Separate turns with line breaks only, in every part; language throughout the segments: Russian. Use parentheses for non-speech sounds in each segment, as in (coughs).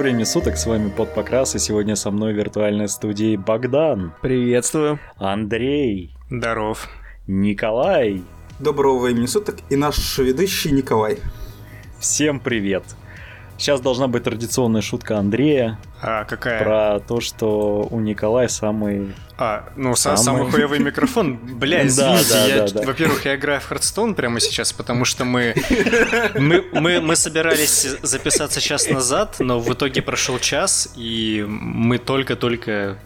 Доброго времени суток, с вами Под Покрас, и сегодня со мной в виртуальной студии Богдан.
Приветствую.
Андрей.
Здоров.
Николай.
Доброго времени суток и наш ведущий Николай.
Всем привет. Сейчас должна быть традиционная шутка Андрея.
А, какая?
Про то, что у Николая самый...
А, ну, самый, самый хуевый микрофон. Бля, извините, да, да, я, да, во-первых, я играю в Хардстоун прямо сейчас, потому что мы, (laughs) мы, мы, мы собирались записаться час назад, но в итоге прошел час, и мы только-только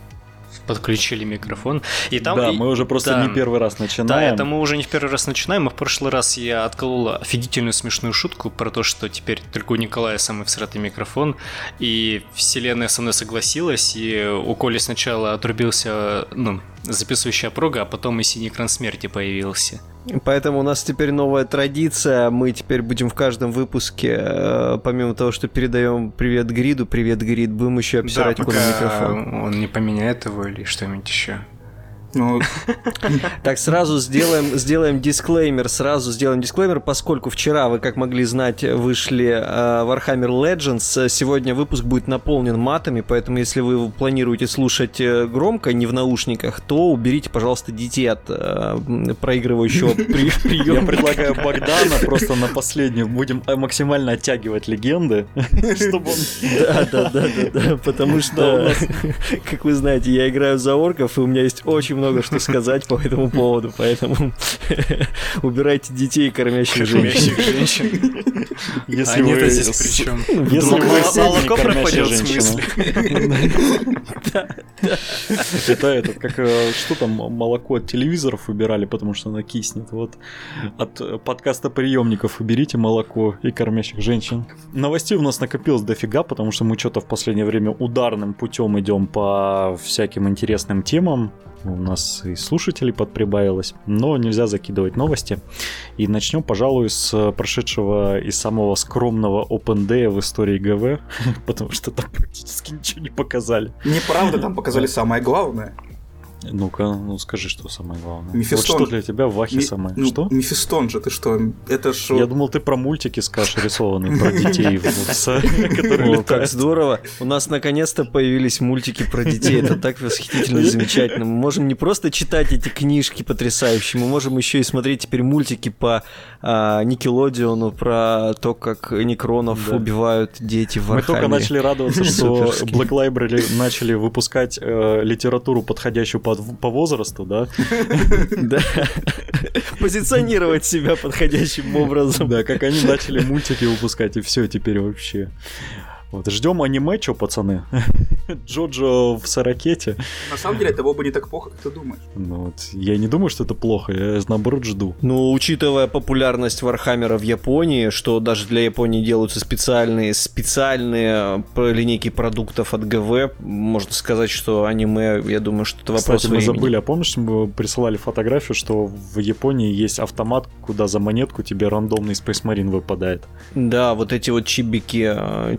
подключили микрофон. И там,
да,
и,
мы уже просто да, не первый раз начинаем.
Да, это мы уже не в первый раз начинаем. И в прошлый раз я отколол офигительную смешную шутку про то, что теперь только у Николая самый всратый микрофон. И вселенная со мной согласилась, и у Коли сначала отрубился, ну, записывающая прога, а потом и синий экран смерти появился.
Поэтому у нас теперь новая традиция. Мы теперь будем в каждом выпуске, э, помимо того, что передаем привет Гриду, привет Грид, будем еще обсирать
да, пока микрофон. Он не поменяет его или что-нибудь еще.
Ну... Так, сразу сделаем, сделаем дисклеймер, сразу сделаем дисклеймер, поскольку вчера, вы как могли знать, вышли uh, Warhammer Legends, сегодня выпуск будет наполнен матами, поэтому если вы планируете слушать э, громко, не в наушниках, то уберите, пожалуйста, детей от uh, проигрывающего (laughs) при приема.
Я предлагаю Богдана просто на последнюю. Будем э, максимально оттягивать легенды, (laughs) чтобы он...
Да, да, да, да, потому что, (laughs) как вы знаете, я играю за орков, и у меня есть очень много много что сказать по этому поводу, поэтому (laughs) убирайте детей, кормящих женщин.
Если вы здесь причем? Если вы молоко пропадет в смысле? (laughs)
Это это, как э, что там, молоко от телевизоров выбирали, потому что оно киснет. Вот от подкаста приемников уберите молоко и кормящих женщин. Новостей у нас накопилось дофига, потому что мы что-то в последнее время ударным путем идем по всяким интересным темам у нас и слушателей подприбавилось, но нельзя закидывать новости. И начнем, пожалуй, с прошедшего и самого скромного Open Day в истории ГВ, (laughs) потому что там практически ничего не показали.
Неправда, там показали самое главное.
Ну-ка, ну скажи, что самое главное. Мефистон. Вот что для тебя в Вахе Ми... самое?
Ну,
что?
Мефистон же, ты что? Это что?
Я думал, ты про мультики скажешь рисованные, про (laughs) детей, (laughs)
которые Как здорово. У нас наконец-то появились мультики про детей. Это так восхитительно и (laughs) замечательно. Мы можем не просто читать эти книжки потрясающие, мы можем еще и смотреть теперь мультики по а, Никелодиону про то, как некронов убивают дети в
Мы только начали радоваться, что Black Library начали выпускать э, литературу, подходящую по по возрасту, да? (laughs)
Да. Позиционировать себя подходящим образом.
Да, как они начали мультики выпускать, и все теперь вообще. Вот, ждем аниме, что, пацаны? (laughs) Джоджо в сорокете.
На самом деле, это бы не так плохо, как ты думаешь.
Ну, вот, я не думаю, что это плохо, я наоборот жду.
Ну, учитывая популярность Вархаммера в Японии, что даже для Японии делаются специальные, специальные э, линейки продуктов от ГВ, можно сказать, что аниме, я думаю, что это вопрос
Кстати, мы забыли, а помнишь, мы присылали фотографию, что в Японии есть автомат, куда за монетку тебе рандомный Space Marine выпадает.
Да, вот эти вот чибики, э,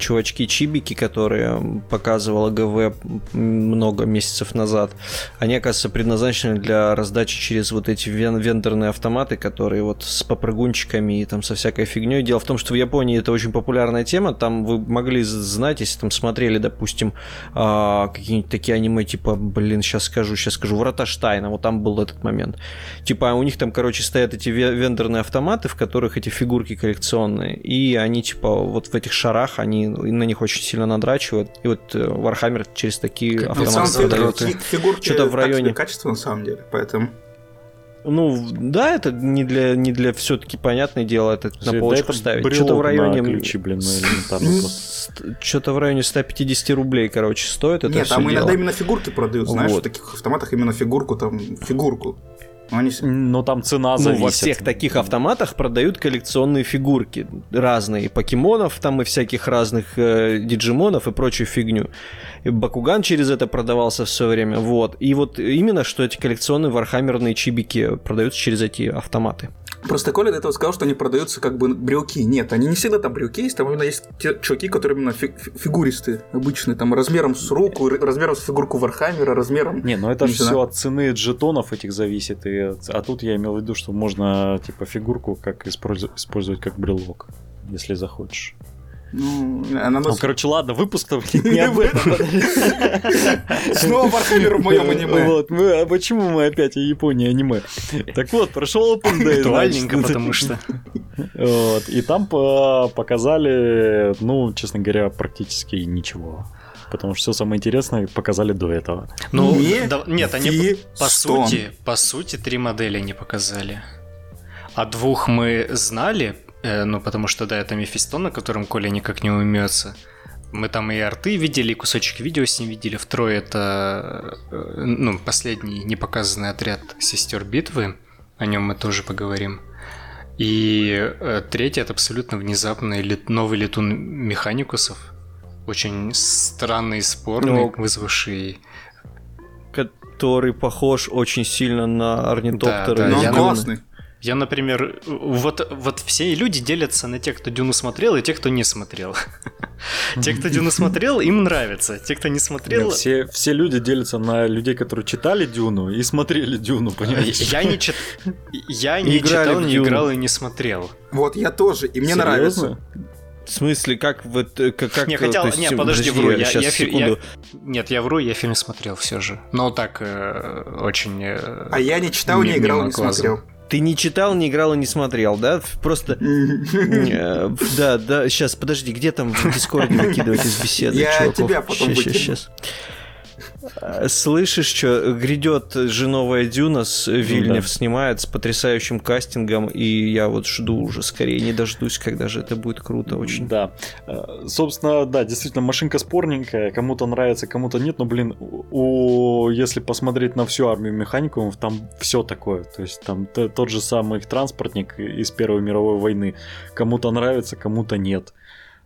чувачки чибики, которые показывала ГВ много месяцев назад, они, оказывается, предназначены для раздачи через вот эти вен вендорные автоматы, которые вот с попрыгунчиками и там со всякой фигней. Дело в том, что в Японии это очень популярная тема, там вы могли знать, если там смотрели, допустим, а, какие-нибудь такие аниме, типа, блин, сейчас скажу, сейчас скажу, Врата Штайна, вот там был этот момент. Типа, у них там, короче, стоят эти вендорные автоматы, в которых эти фигурки коллекционные, и они, типа, вот в этих шарах, они на них них очень сильно надрачивают. И вот Warhammer э, через такие как автоматы продает.
Что-то в районе. Качество на самом деле, поэтому.
Ну, да, это не для, не для все-таки понятное дело, это Слушай, на полочку да ставить. Что-то в районе...
ключи, блин, ну, элементарно
Что-то в районе 150 рублей, короче, стоит это
Нет, там иногда именно фигурки продают, знаешь, вот. в таких автоматах именно фигурку, там, фигурку.
Но, они... Но там цена зависит.
Ну, во всех таких автоматах продают коллекционные фигурки разные. Покемонов там и всяких разных э, диджимонов и прочую фигню. И Бакуган через это продавался все время. Вот. И вот именно, что эти коллекционные вархаммерные чибики продаются через эти автоматы.
Просто Коля до этого сказал, что они продаются как бы брелки. Нет, они не всегда там брелки есть, там именно есть те чуваки, которые именно фи- фигуристые, обычные, там размером с руку, размером с фигурку Вархаммера, размером...
Не, ну это же все от цены джетонов этих зависит, и, а тут я имел в виду, что можно типа фигурку как использовать, использовать как брелок, если захочешь. Ну, она нас... ну, короче, ладно, выпуск-то (laughs) не об этом.
Снова Вархаммер в моем аниме.
Вот, мы, а почему мы опять о Японии аниме? Так вот, прошел Open Day.
Актуальненько, потому что.
Вот, и там показали, ну, честно говоря, практически ничего потому что все самое интересное показали до этого.
Ну, не да, нет, они по сути, по сути, три модели не показали. А двух мы знали, э, ну, потому что, да, это Мефистон, на котором Коля никак не умется. Мы там и арты видели, и кусочек видео с ним видели. Второй это, э, ну, последний непоказанный отряд сестер битвы. О нем мы тоже поговорим. И э, третий это абсолютно внезапный лет, новый летун механикусов, очень странный, спорный, ну, вызвавший...
Который похож очень сильно на орнитоптеры.
Да, да, я, классный.
Я, например, вот, вот все люди делятся на тех, кто Дюну смотрел, и тех, кто не смотрел. (laughs) Те, кто Дюну смотрел, им нравится. Те, кто не смотрел...
Все, все люди делятся на людей, которые читали Дюну и смотрели Дюну, понимаете?
Я не, чит... я не читал, не играл и не смотрел.
Вот, я тоже, и мне нравится.
В смысле, как вот э, как, как
не хотел, есть, не, подожди, вру, я, я, я, я, нет, я вру, я фильм смотрел все же, но так э, очень. Э,
а я не читал, не играл, не смотрел.
Ты не читал, не играл и не смотрел, да? Просто... (laughs) Да, да, сейчас, подожди, где там в Дискорде выкидывать из беседы?
Я тебя потом
Сейчас, сейчас. Слышишь, что грядет же новая Дюна с Вильнев ну, да. снимает с потрясающим кастингом, и я вот жду уже скорее, не дождусь, когда же это будет круто очень.
Да. Э, собственно, да, действительно, машинка спорненькая, кому-то нравится, кому-то нет, но, блин, у... если посмотреть на всю армию механикумов, там все такое. То есть там тот же самый их транспортник из Первой мировой войны. Кому-то нравится, кому-то нет.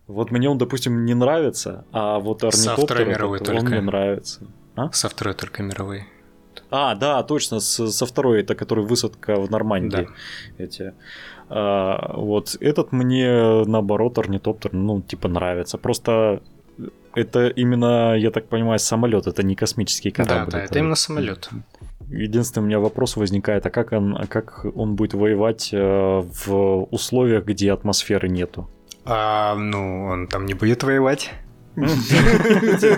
Вот мне он, допустим, не нравится, а вот орнитоптер, он только. мне нравится.
А? Со второй только мировой.
А, да, точно, с, со второй, это который высадка в Нормандии. Да. Эти. А, вот этот мне, наоборот, орнитоптер, ну, типа, нравится. Просто это именно, я так понимаю, самолет, это не космический корабль.
Да, да, это, это именно самолет.
Единственный у меня вопрос возникает, а как он, а как он будет воевать э, в условиях, где атмосферы нету?
А, ну, он там не будет воевать.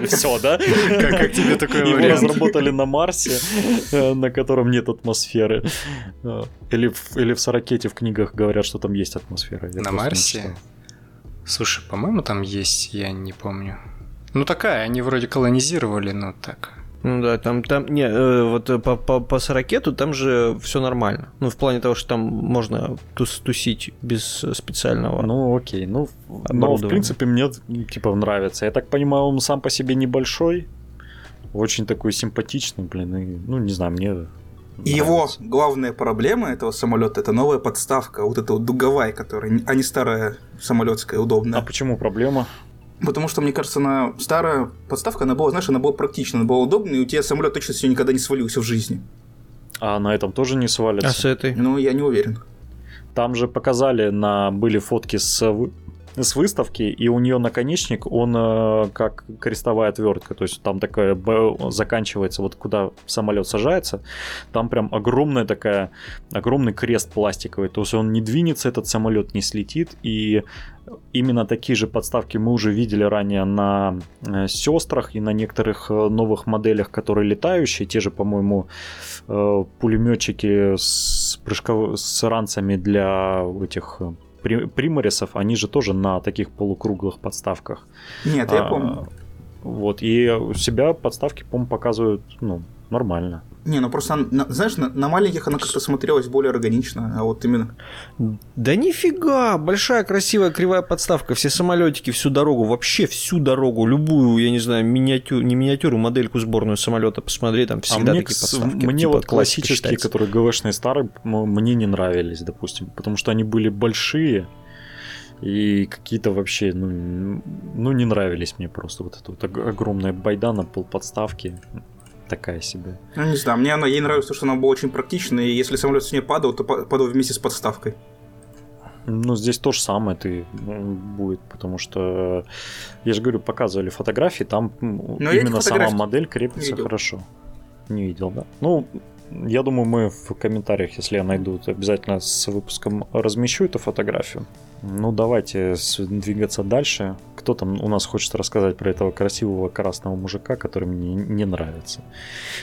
Все, да?
Как тебе такой
Его разработали на Марсе, э, на котором нет атмосферы. Э, или, или в Сорокете в книгах говорят, что там есть атмосфера.
на Марсе? Слушай, по-моему, там есть, я не помню. Ну такая, они вроде колонизировали, но так.
Ну да, там, там, не, э, вот э, по, по, по ракету там же все нормально. Ну, в плане того, что там можно тус, тусить без специального.
Ну, окей, ну, но в принципе мне типа нравится. Я так понимаю, он сам по себе небольшой, очень такой симпатичный, блин, и, ну, не знаю, мне
и его главная проблема этого самолета это новая подставка, вот эта вот дуговая, которая, а не старая самолетская удобная.
А почему проблема?
Потому что, мне кажется, на старая подставка, она была, знаешь, она была практична, она была удобна, и у тебя самолет точно с нее никогда не свалился в жизни.
А на этом тоже не свалится? А
с этой?
Ну, я не уверен.
Там же показали, на были фотки с с выставки, и у нее наконечник, он э, как крестовая отвертка, то есть там такая заканчивается, вот куда самолет сажается, там прям огромная такая, огромный крест пластиковый, то есть он не двинется, этот самолет не слетит, и именно такие же подставки мы уже видели ранее на э, сестрах и на некоторых э, новых моделях, которые летающие, те же, по-моему, пулеметчики с, прыжков... с ранцами для этих приморисов, они же тоже на таких полукруглых подставках.
Нет, я а, помню.
Вот, и у себя подставки, по-моему, показывают, ну, нормально.
Не, ну просто, знаешь, на, на маленьких она как-то смотрелась более органично, а вот именно...
Да нифига, большая красивая кривая подставка, все самолетики всю дорогу, вообще всю дорогу, любую, я не знаю, миниатюр, не миниатюру, модельку сборную самолета посмотри, там всегда а такие подставки.
Мне типа вот классические, считается. которые ГВшные старые, мне не нравились, допустим, потому что они были большие, и какие-то вообще, ну, ну, не нравились мне просто вот эта вот огромная байда на пол подставки такая себе.
Ну, не знаю, мне она, ей нравится, что она была очень практичная, и если самолет с ней падал, то падал вместе с подставкой.
Ну, здесь то же самое ты будет, потому что, я же говорю, показывали фотографии, там Но именно сама модель крепится хорошо. Не видел, да? Ну, Я думаю, мы в комментариях, если я найду, обязательно с выпуском размещу эту фотографию. Ну, давайте двигаться дальше. Кто там у нас хочет рассказать про этого красивого красного мужика, который мне не нравится?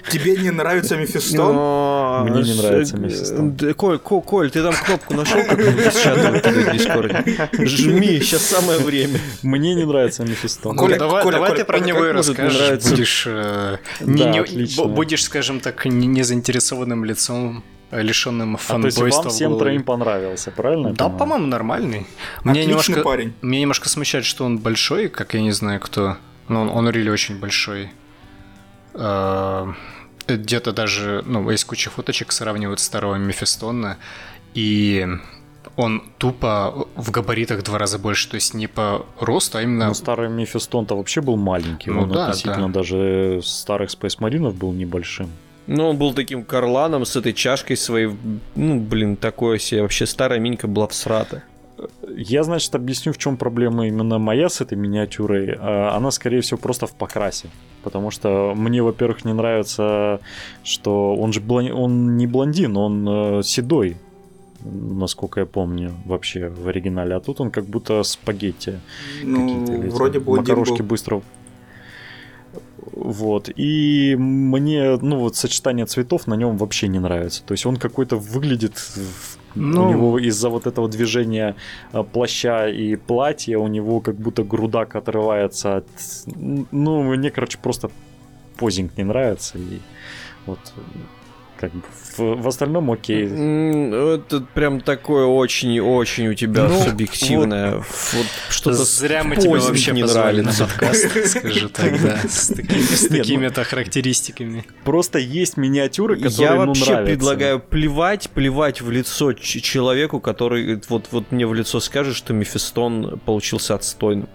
Тебе не нравится Мефистон? (laughs)
Мне не нравится Мефистон.
Коль, Коль, Коль, ты там кнопку нашел, как в Дискорде? Жми, сейчас самое время.
Мне не нравится Мефистон.
Коля, давай, Коля, давай Коля, ты про него и расскажешь. Будешь, э, будешь, скажем так, не заинтересованным лицом лишенным фанбойства. А то есть
вам всем троим понравился, правильно?
Да, по-моему, нормальный. Мне немножко, парень. Мне немножко смущает, что он большой, как я не знаю кто. Но он, он реально очень большой. А, где-то даже, ну, есть куча фоточек, сравнивают старого Мефистона. И он тупо в габаритах два раза больше, то есть не по росту, а именно... Ну,
старый Мефистон-то вообще был маленький, ну, он да, относительно да. даже старых Space Marines был небольшим.
Ну, он был таким карланом с этой чашкой своей. Ну, блин, такое себе. Вообще старая минька была всрата.
Я, значит, объясню, в чем проблема именно моя с этой миниатюрой. А, она, скорее всего, просто в покрасе. Потому что мне, во-первых, не нравится, что он же блон... он не блондин, он э, седой, насколько я помню, вообще в оригинале. А тут он как будто спагетти.
Ну, вроде бы
Макарошки был... быстро вот. И мне, ну, вот сочетание цветов на нем вообще не нравится. То есть он какой-то выглядит ну... У него из-за вот этого движения а, плаща и платья у него как будто грудак отрывается от... Ну, мне, короче, просто позинг не нравится. И вот как бы в, в остальном окей.
Это прям такое очень-очень у тебя ну, субъективное. Вот,
вот что-то Зря мы тебе вообще не нравится. на подкаст, (laughs) скажу так, да, с такими-то характеристиками.
Просто есть миниатюры, которые
Я вообще предлагаю плевать, плевать в лицо человеку, который вот, вот мне в лицо скажет, что Мефистон получился отстойным.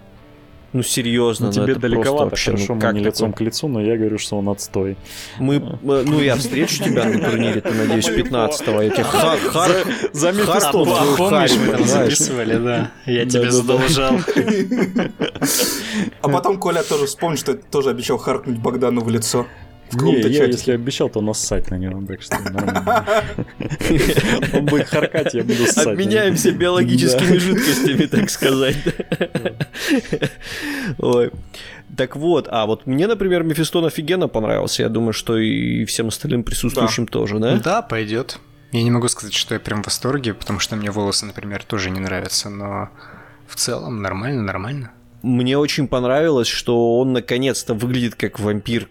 Ну, серьезно,
ну, тебе далековато, вообще, хорошо, ну, как мы не лицом к лицу, но я говорю, что он отстой.
Мы, ну, я встречу тебя на турнире, ты, надеюсь, 15-го. Я тебе хар, хар,
за Мефистон. Помнишь, мы там записывали, да? Я тебе задолжал.
А потом Коля тоже вспомнит, что тоже обещал харкнуть Богдану в лицо
в каком-то Не, я если обещал, то нассать на него, так что нормально. Он будет харкать, я буду ссать.
Обменяемся биологическими жидкостями, так сказать. Ой. Так вот, а вот мне, например, Мефистон офигенно понравился. Я думаю, что и всем остальным присутствующим тоже, да?
Да, пойдет. Я не могу сказать, что я прям в восторге, потому что мне волосы, например, тоже не нравятся, но в целом нормально, нормально.
Мне очень понравилось, что он наконец-то выглядит как вампир,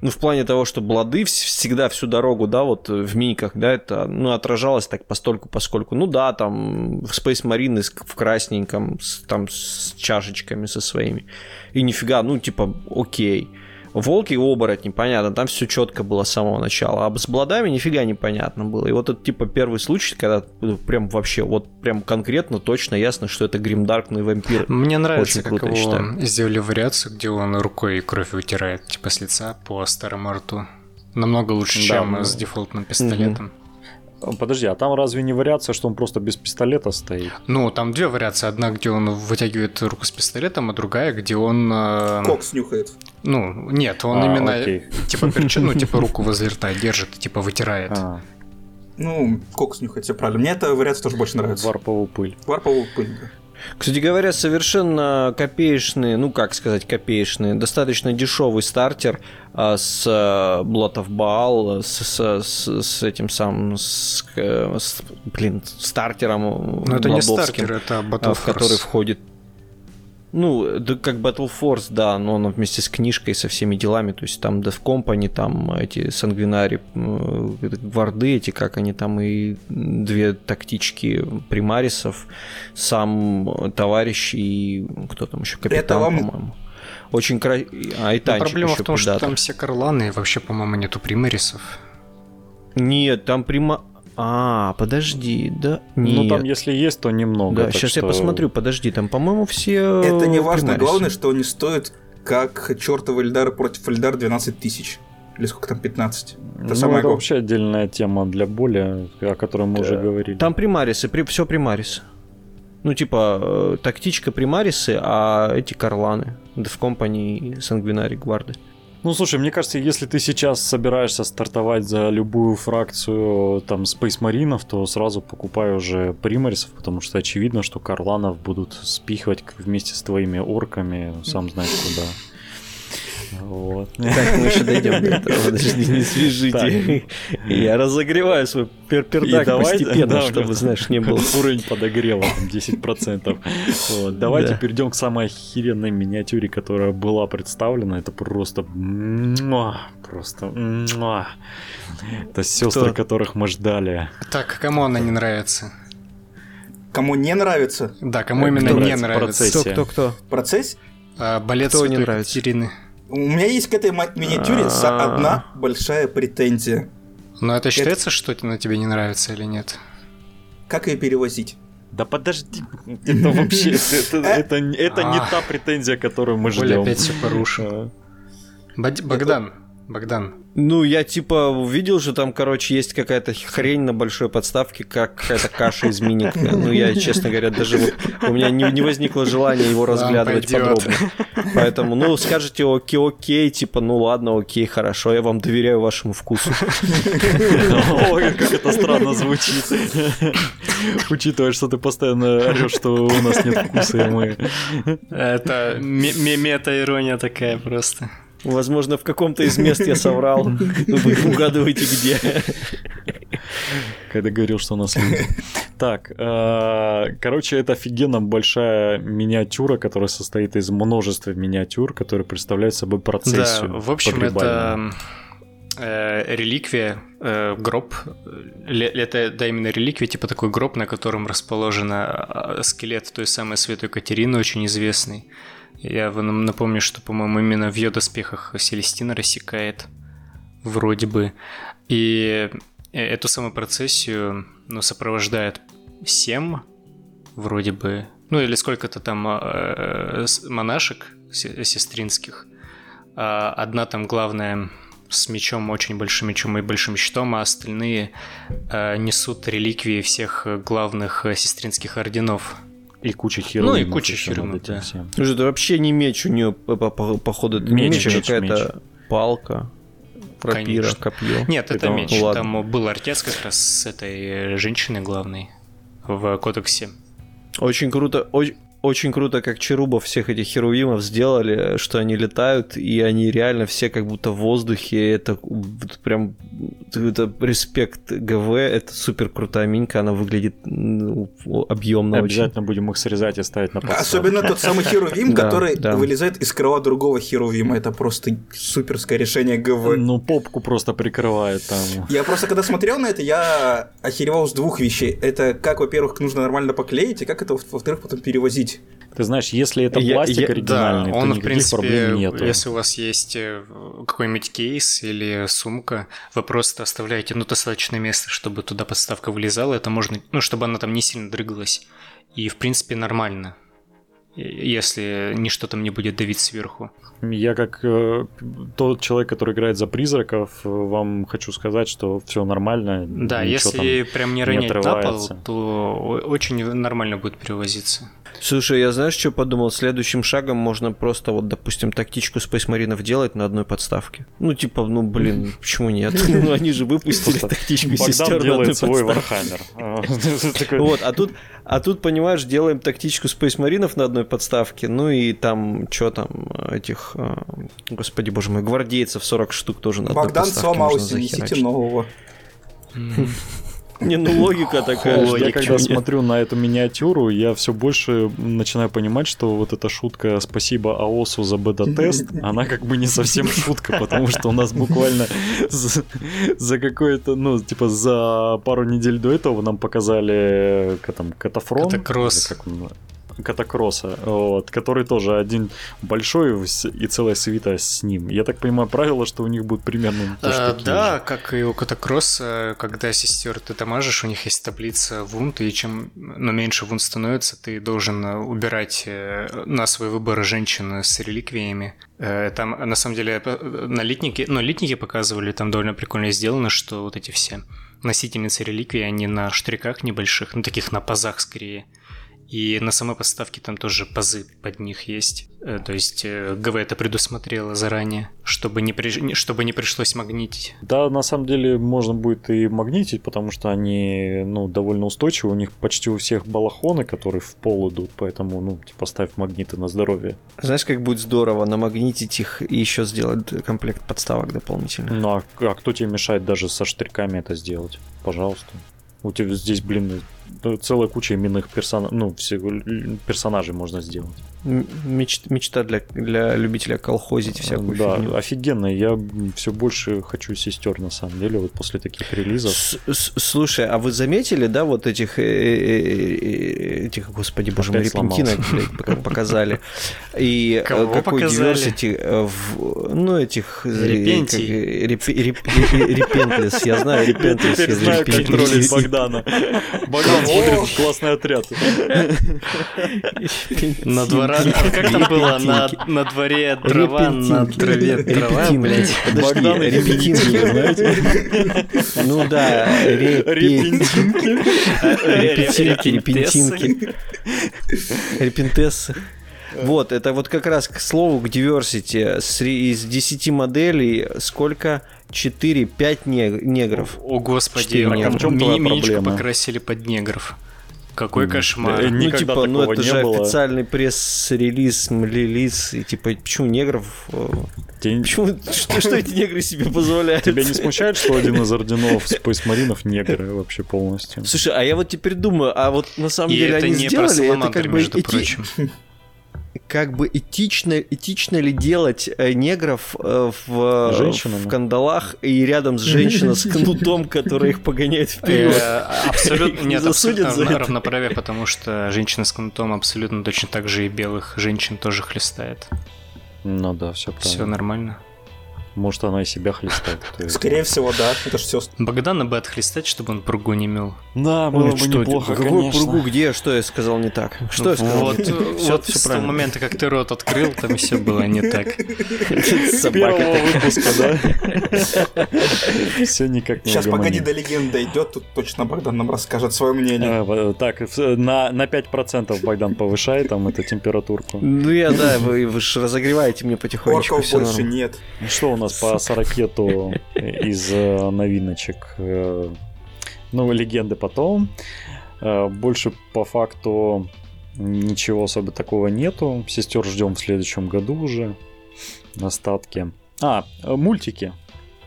ну, в плане того, что Блады всегда всю дорогу, да, вот в миниках, да, это, ну, отражалось так постольку, поскольку, ну, да, там в Space Marine в красненьком, с, там с чашечками со своими, и нифига, ну, типа, окей. Волки и оборотни, понятно, там все четко было с самого начала. А с бладами нифига непонятно было. И вот это типа первый случай, когда ну, прям вообще, вот прям конкретно, точно ясно, что это гримдаркный вампир.
Мне нравится, Очень как круто, его сделали вариацию, где он рукой кровь вытирает, типа с лица по старому рту. Намного лучше, да, чем мы... с дефолтным пистолетом. Угу.
Подожди, а там разве не вариация, что он просто без пистолета стоит?
Ну, там две вариации. Одна, где он вытягивает руку с пистолетом, а другая, где он... Э...
Кокс нюхает.
Ну, нет, он а, именно окей. типа перчу, ну, типа (laughs) руку возле рта держит, типа вытирает. А.
Ну, кокс нюхает, все правильно. Мне эта вариация тоже больше нравится.
Варповую пыль.
Варповую пыль, да.
Кстати говоря, совершенно копеечный, ну как сказать копеечный, достаточно дешевый стартер а, с а, Blood of Baal, с, с, с, с этим самым, с, с, блин, стартером
ну, это не стартер, это Battle
в который входит ну, да, как Battle Force, да, но он вместе с книжкой, со всеми делами, то есть там Death Company, там эти сангвинари, гварды эти, как они там, и две тактички примарисов, сам товарищ и кто там еще, капитан, вам... по-моему. Очень кра... А, и
танчик Проблема в том, что там все карланы, и вообще, по-моему, нету примарисов.
Нет, там прима... А, подожди, да? Нет.
Ну там, если есть, то немного.
Да, сейчас что... я посмотрю, подожди, там, по-моему, все.
Это не важно. Главное, что они стоят как чертовы Эльдар против Эльдар 12 тысяч. Или сколько там, 15?
Это, ну, самое это вообще отдельная тема для боли, о которой мы да. уже говорили.
Там примарисы, при... все примарисы. Ну, типа, э, тактичка примарисы, а эти карланы. Death Company и Сангвинари Гварды.
Ну, слушай, мне кажется, если ты сейчас собираешься стартовать за любую фракцию там Marine, то сразу покупай уже примарисов, потому что очевидно, что Карланов будут спихивать вместе с твоими орками, сам знаешь куда.
Вот. Так, мы еще дойдем до этого. (laughs) Подожди, не свяжите. Я разогреваю свой пердак постепенно, чтобы, знаешь, не было.
Уровень подогрева, там, 10%. Вот. Давайте перейдем к самой охеренной миниатюре, которая была представлена. Это просто... Просто... Это сестры, которых мы ждали.
Так, кому она не нравится?
Кому не нравится?
Да, кому именно не нравится.
Кто, кто, кто?
Процесс?
А, балет нравится? Екатерины.
У меня есть к этой миниатюре А-а-а. одна большая претензия.
Но это считается, это... что на тебе не нравится или нет?
Как ее перевозить?
Да подожди, это вообще, (laughs) это не та претензия, которую мы ждем.
опять все порушил. Богдан, Богдан.
Ну, я типа увидел же там, короче, есть какая-то хрень на большой подставке, как какая-то каша из миника. Ну, я, честно говоря, даже вот у меня не, не возникло желания его разглядывать подробно. Поэтому, ну, скажете, окей, окей, типа, ну ладно, окей, хорошо, я вам доверяю вашему вкусу.
Ой, как это странно звучит. Учитывая, что ты постоянно орешь, что у нас нет вкуса, и мы...
Это мета-ирония такая просто.
Возможно, в каком-то из мест я соврал. Вы угадываете, где.
Когда говорил, что у нас Так, э, короче, это офигенно большая миниатюра, которая состоит из множества миниатюр, которые представляют собой процессию.
Да, в общем, это э, реликвия, э, гроб. Это, да, именно реликвия, типа такой гроб, на котором расположен скелет той самой Святой Катерины, очень известный. Я вам напомню, что, по-моему, именно в ее доспехах Селестина рассекает. Вроде бы. И э, эту самую процессию ну, сопровождает семь, вроде бы, ну или сколько-то там э, монашек сестринских. А одна там главная с мечом, очень большим мечом и большим щитом, а остальные э, несут реликвии всех главных э, сестринских орденов.
И куча херов.
Ну и куча херов, да.
Слушай, это вообще не меч у нее, походу, это меч, меч какая-то палка. Рапира, копье.
Нет, это, это меч. Ну, Там был артец как раз с этой женщиной главной в кодексе.
Очень круто, очень, очень круто, как Черубов всех этих херувимов сделали, что они летают, и они реально все как будто в воздухе. Это прям это респект ГВ, это супер крутая минька, она выглядит ну, объемно
Обязательно очень. будем их срезать и ставить на подставку.
Особенно тот самый херувим, (laughs) который вылезает из крыла другого херувима. Это просто суперское решение ГВ.
Ну, попку просто прикрывает там.
Я просто когда смотрел на это, я охеревал с двух вещей. Это как, во-первых, нужно нормально поклеить, и как это, во-вторых, потом перевозить.
Ты знаешь, если это пластик я, я, оригинальный,
да, он,
то в принципе, проблем нету.
Если у вас есть э, какой-нибудь кейс или сумка, вы просто оставляете ну, достаточное место, чтобы туда подставка вылезала, это можно, ну, чтобы она там не сильно дрыгалась. И, в принципе, нормально если ничто там не будет давить сверху.
Я как э, тот человек, который играет за призраков, вам хочу сказать, что все нормально.
Да, если прям не ронять не на пол, то очень нормально будет перевозиться.
Слушай, я знаешь, что подумал? Следующим шагом можно просто, вот, допустим, тактичку Space Marine делать на одной подставке. Ну, типа, ну, блин, (laughs) почему нет? (laughs) Ну, они же выпустили тактичку сестер на одной свой Warhammer. (laughs) Вот, а тут, а тут, понимаешь, делаем тактичку Space Marine на одной подставке, ну и там, что там, этих, а, господи боже мой, гвардейцев 40 штук тоже на одной
Богдан сломался, несите нового.
Не, ну логика такая.
Логика. Я когда смотрю на эту миниатюру, я все больше начинаю понимать, что вот эта шутка «Спасибо АОСу за бета-тест», (laughs) она как бы не совсем шутка, потому что у нас буквально за, за какое-то, ну, типа за пару недель до этого нам показали там, катафрон.
Катакросс.
Как Катакросса, вот, который тоже один большой и целая свита с ним. Я так понимаю, правило, что у них будет примерно
а, Да, же. как и у Катакросса, когда сестер ты дамажишь, у них есть таблица вунт, и чем ну, меньше вунт становится, ты должен убирать э, на свой выбор женщин с реликвиями. Э, там, на самом деле, на литнике, ну, литники показывали, там довольно прикольно сделано, что вот эти все носительницы реликвий, они на штриках небольших, ну, таких на пазах скорее, И на самой поставке там тоже пазы под них есть. Э, то есть э, ГВ это предусмотрело заранее, чтобы не, при... чтобы не пришлось магнитить.
Да, на самом деле можно будет и магнитить, потому что они ну, довольно устойчивы. У них почти у всех балахоны, которые в пол идут, поэтому ну, типа ставь магниты на здоровье.
Знаешь, как будет здорово намагнитить их и еще сделать комплект подставок дополнительно.
Ну а, а кто тебе мешает даже со штриками это сделать? Пожалуйста. У тебя здесь, блин, целая куча именных персонажей, ну, всех персонажей можно сделать.
Меч... Мечта для, для любителя колхозить всякую
да,
фигню.
офигенно. Я все больше хочу сестер, на самом деле, вот после таких релизов. С
-с Слушай, а вы заметили, да, вот этих, э, э, э, этих господи, боже мой, репентинок показали? И какой diversity в, ну, этих...
Репентий.
Репентлес, я знаю, репентлес.
Теперь знаю, как троллить Богдана. Богдан смотрит классный отряд.
На двора... Как там было? На дворе трава, на траве трава, блядь.
Богдан репетинки, знаете? Ну да,
репентинки.
Репетинки, репентинки. Репентессы. Вот, это вот как раз к слову к diversity. Из 10 моделей сколько 4-5 негров.
О, господи,
а в чем
Миничку покрасили под негров. Какой кошмар.
Э, ну, типа, ну это же было. официальный пресс-релиз, релиз, и типа, почему негров... Э, Тебе... Почему, (laughs) что, что эти негры себе позволяют?
Тебя не смущает, что один из орденов Space Маринов негры вообще полностью?
Слушай, а я вот теперь думаю, а вот на самом и деле они сделали это как бы...
Между прочим (laughs)
как бы этично, этично ли делать э, негров э, в, в кандалах и рядом с женщиной с (laughs) кнутом, которая их погоняет вперед? Э,
абсолютно нет, абсолютно равноправие, потому что женщина с кнутом абсолютно точно так же и белых женщин тоже хлестает.
Ну да, все правильно.
Все нормально.
Может, она и себя хлестает. (laughs)
Скорее всего, да. Это же все.
Богдана бы отхлестать, чтобы он пругу не мел.
Да, было бы неплохо,
Какую пругу где? Что я сказал не так? Что я сказал?
Вот, вот с того момента, как ты рот открыл, там все было не так. (laughs)
С первого выпуска, да? (laughs) Все никак не
Сейчас, погоди, до легенды дойдет, тут точно Богдан нам расскажет свое мнение.
А, так, на, на 5% Богдан повышает там эту температурку.
Ну я, да, вы, разогреваете мне потихонечку.
Орков больше нет.
Что у нас по Сорокету из э, новиночек? Э, ну, легенды потом. Э, больше по факту ничего особо такого нету. Сестер ждем в следующем году уже. Остатки. А, мультики.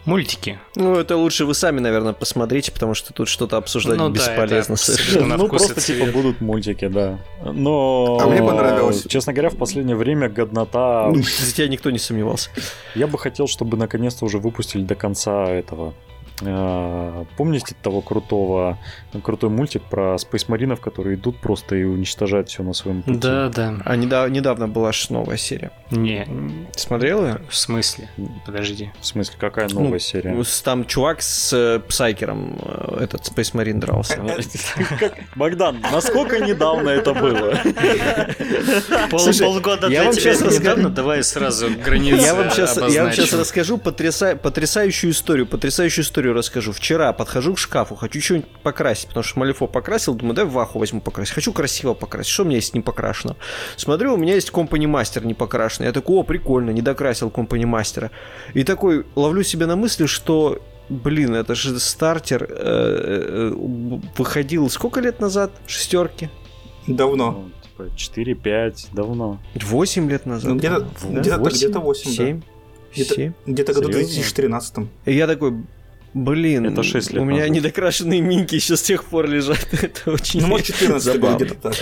Мультики.
Ну, это лучше вы сами, наверное, посмотрите, потому что тут что-то обсуждать ну, бесполезно да, совершенно.
Ну, просто типа будут мультики, да. Но...
А мне понравилось.
Честно говоря, в последнее время годнота... (laughs)
За тебя никто не сомневался.
Я бы хотел, чтобы наконец-то уже выпустили до конца этого помните того крутого, крутой мультик про Space Маринов, которые идут просто и уничтожают все на своем пути?
Да, да.
А недавно, недавно была же новая серия.
Не.
Смотрел ее?
В смысле? Подожди.
В смысле, какая новая ну, серия?
Там чувак с э, Псайкером, э, этот Marine дрался. (laughs)
Богдан, насколько недавно это было?
Полгода я вам сейчас расскажу. Давай сразу границы
Я вам сейчас расскажу потрясающую историю, потрясающую историю историю расскажу. Вчера подхожу к шкафу, хочу что-нибудь покрасить, потому что Малифо покрасил, думаю, дай ваху возьму покрасить. Хочу красиво покрасить. Что у меня есть не покрашено? Смотрю, у меня есть компани мастер не покрашенный. Я такой, о, прикольно, не докрасил компани мастера. И такой ловлю себя на мысли, что Блин, это же стартер э, э, выходил сколько лет назад? Шестерки?
Давно.
Ну, типа 4-5, давно.
8 лет назад. Ну,
где-то да? где-то, 8, где-то 8,
7. Да.
Где-то, где-то году 2013.
И я такой, Блин,
это 6 лет
у меня недокрашенные минки еще с тех пор лежат. (laughs) это очень
Ну, может, 14 год где-то так.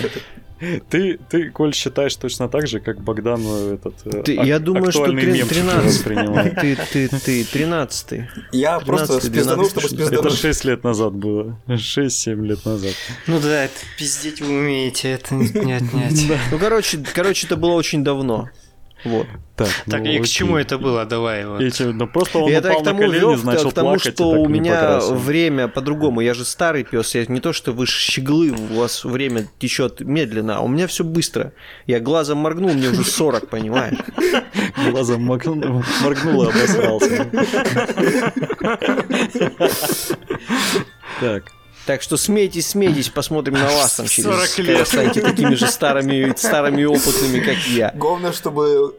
Ты, ты, Коль, считаешь точно так же, как Богдан э, этот э,
ты, Я думаю, что 13 (laughs) ты, ты, ты, 13
Я просто спизданул, чтобы спиздануть.
Это 6 лет назад было. 6-7 лет назад.
Ну да, это пиздеть вы умеете, это не отнять. (laughs)
Ну, короче, короче, это было очень давно. Вот.
Так, так ну, и к чему это было? Давай. Вот.
И, ну, просто он
это
упал
к тому
на колени, вел, начал
к тому,
плакать,
что у меня время по-другому. Я же старый пес. Я не то, что вы щеглы, у вас время течет медленно, а у меня все быстро. Я глазом моргнул, мне уже 40, понимаешь?
Глазом моргнул, моргнул и обосрался. (laughs) Так.
Так что смейтесь, смейтесь, посмотрим на вас там через
40 лет.
станете такими же старыми, старыми и опытными, как я.
Главное, чтобы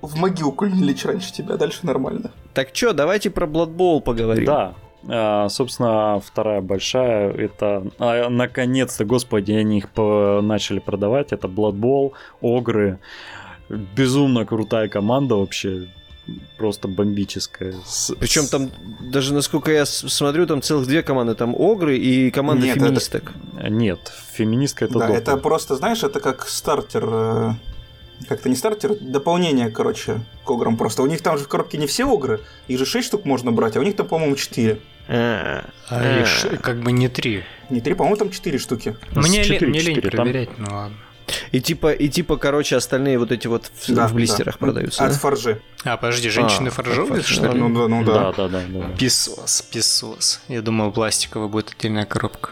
в могилку не лечь раньше тебя, дальше нормально.
Так что, давайте про Blood Bowl поговорим.
Да, а, собственно, вторая большая, это а, наконец-то, господи, они их по- начали продавать. Это Blood Bowl, Огры. Безумно крутая команда вообще. Просто бомбическая. С-
Причем там, даже насколько я смотрю, там целых две команды. Там Огры и команда
Нет, это-
феминисток.
Нет, феминистка это
да,
доп.
это просто, знаешь, это как стартер. э, Как-то не стартер, дополнение, короче, к ограм просто. У них там же в коробке не все огры, их же 6 штук можно брать, а у них там, по-моему, 4.
А,
А
а.
их ш- как бы не три.
Не 3, по-моему, там 4 штуки.
Мне,
четыре,
лень- мне лень
четыре, там-
проверять, ну ладно.
И типа, и типа, короче, остальные вот эти вот в,
Да,
в блистерах
да.
продаются.
От
да?
фаржи.
А, подожди, женщины
А,
фаржовые,
фарж-
что ли?
Ну да, ну да.
Да, да, да, да.
Писос, писос. Я думал, пластиковая будет отдельная коробка.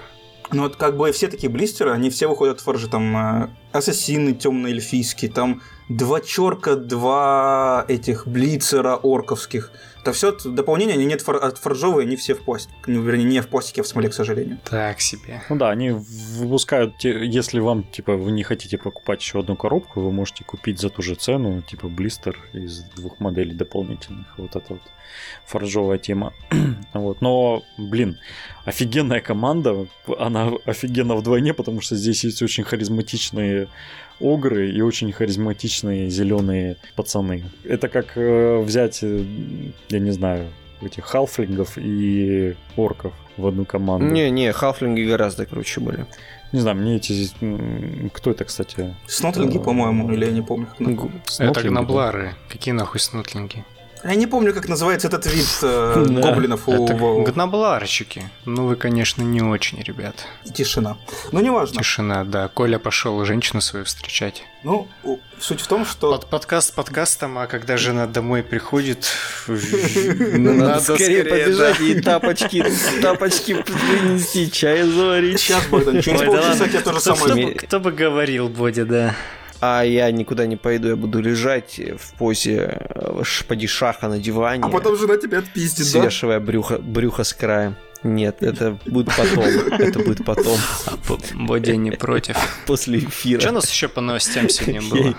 Ну вот как бы все такие блистеры, они все выходят в фаржи. Там э, ассасины темно-эльфийские, там два черка, два этих блицера орковских. Это все дополнения, они нет фар- от фаржовые, они все в пластике. Ну, вернее, не в пластике, а в смоле, к сожалению.
Так себе.
Ну да, они выпускают, если вам, типа, вы не хотите покупать еще одну коробку, вы можете купить за ту же цену, типа, блистер из двух моделей дополнительных. Вот это вот фаржовая тема. (clears throat) вот. Но, блин, офигенная команда, она офигенна вдвойне, потому что здесь есть очень харизматичные огры и очень харизматичные зеленые пацаны. Это как э, взять, э, я не знаю, этих халфлингов и орков в одну команду.
Не-не, хафлинги гораздо круче были.
Не знаю, мне эти... м, Кто это, кстати?
Снотлинги, по-моему, или я не помню.
Это
Снотлинги, да?
гноблары. Какие нахуй снотлинги?
Я не помню, как называется этот вид э, (laughs)
Да.
гоблинов у
Это гнобларчики. Ну вы, конечно, не очень, ребят.
Тишина. Ну, неважно.
Тишина, да. Коля пошел женщину свою встречать.
Ну, суть в том, что...
Под подкаст подкастом, а когда жена домой приходит, (laughs) (laughs)
Надо, скорее побежать и тапочки, тапочки принести, чай заварить.
Сейчас, Богдан, через полчаса
ладно.
тебе то же
Кто,
самое...
кто бы говорил, Бодя, да.
А я никуда не пойду, я буду лежать в позе э, ш- падишаха на диване,
А потом жена тебя отпиздит, да?
свешивая брюхо, брюхо с краем. Нет, это будет потом. Это будет потом,
Бодя не против.
после эфира.
Что у нас еще по новостям сегодня было?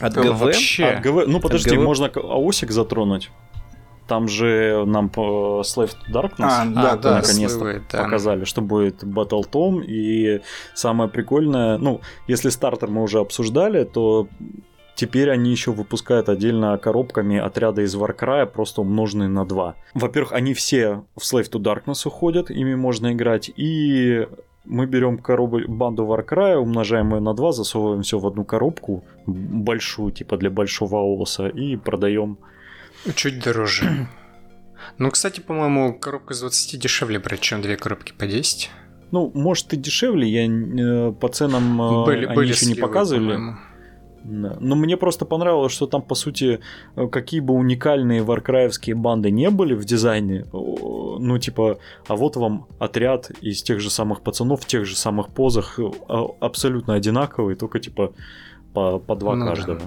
От ГВ?
Вообще.
А, ГВ... Ну подожди,
ГВ?
можно к- аосик затронуть. Там же нам по Slave to Darkness
А, да,
А,
да.
наконец-то
да.
показали, что будет Battle Tom. И самое прикольное, ну, если стартер мы уже обсуждали, то теперь они еще выпускают отдельно коробками отряды из Warcry, просто умноженные на 2. Во-первых, они все в Slave to Darkness уходят, ими можно играть, и мы берем коробу, банду Warcry, умножаем ее на 2, засовываем все в одну коробку, большую, типа для большого ОСа, и продаем.
Чуть дороже. (clears throat) Ну, кстати, по-моему, коробка из 20 дешевле брать, чем две коробки по 10.
Ну, может и дешевле, я э, по ценам э,
Были,
они
были
еще не
сливы,
показывали.
по-моему.
Да. Но мне просто понравилось, что там, по сути, э, какие бы уникальные варкраевские банды не были в дизайне, ну, типа, а вот вам отряд из тех же самых пацанов, в тех же самых позах, а- абсолютно одинаковые, только, типа, по, по два
Ну да.
каждого.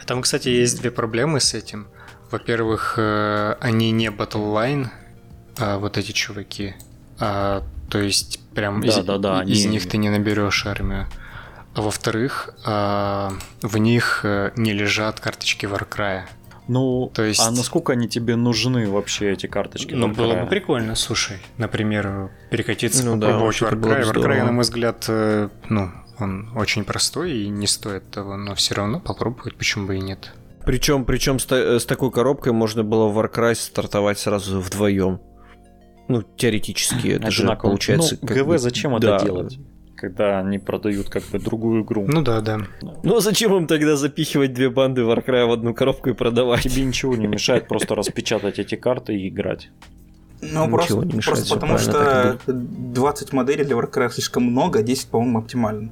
А Там, кстати, есть две проблемы с этим. Во-первых, э, они не Line, а вот эти чуваки. А, то есть, прям из,
Да-да-да,
из
они-
них ты не наберешь армию. А во-вторых, а, в них э, не лежат карточки Warcry.
Ну,
То есть-
а насколько они тебе нужны вообще, эти карточки?
Ну, было бы прикольно, слушай. Например, перекатиться,
Ну да,
попробовать
бы
Warcry. Warcry, на мой взгляд, э, ну, он очень простой и не стоит того, но все равно попробовать, почему бы и нет.
Причем, причем с, та- э, с такой коробкой можно было в Warcry стартовать сразу вдвоем. Ну, теоретически, это же
Одинаково.
получается...
Ну, ГВ
бы-
зачем
да.
это делать? Когда они продают как бы другую игру.
Ну да, да.
Ну а зачем им тогда запихивать две банды Warcry в одну коробку и продавать?
Тебе ничего не мешает просто распечатать эти карты и играть.
Ну, просто,
не мешает,
просто потому что 20 моделей для Warcraft слишком много, а 10, по-моему, оптимально.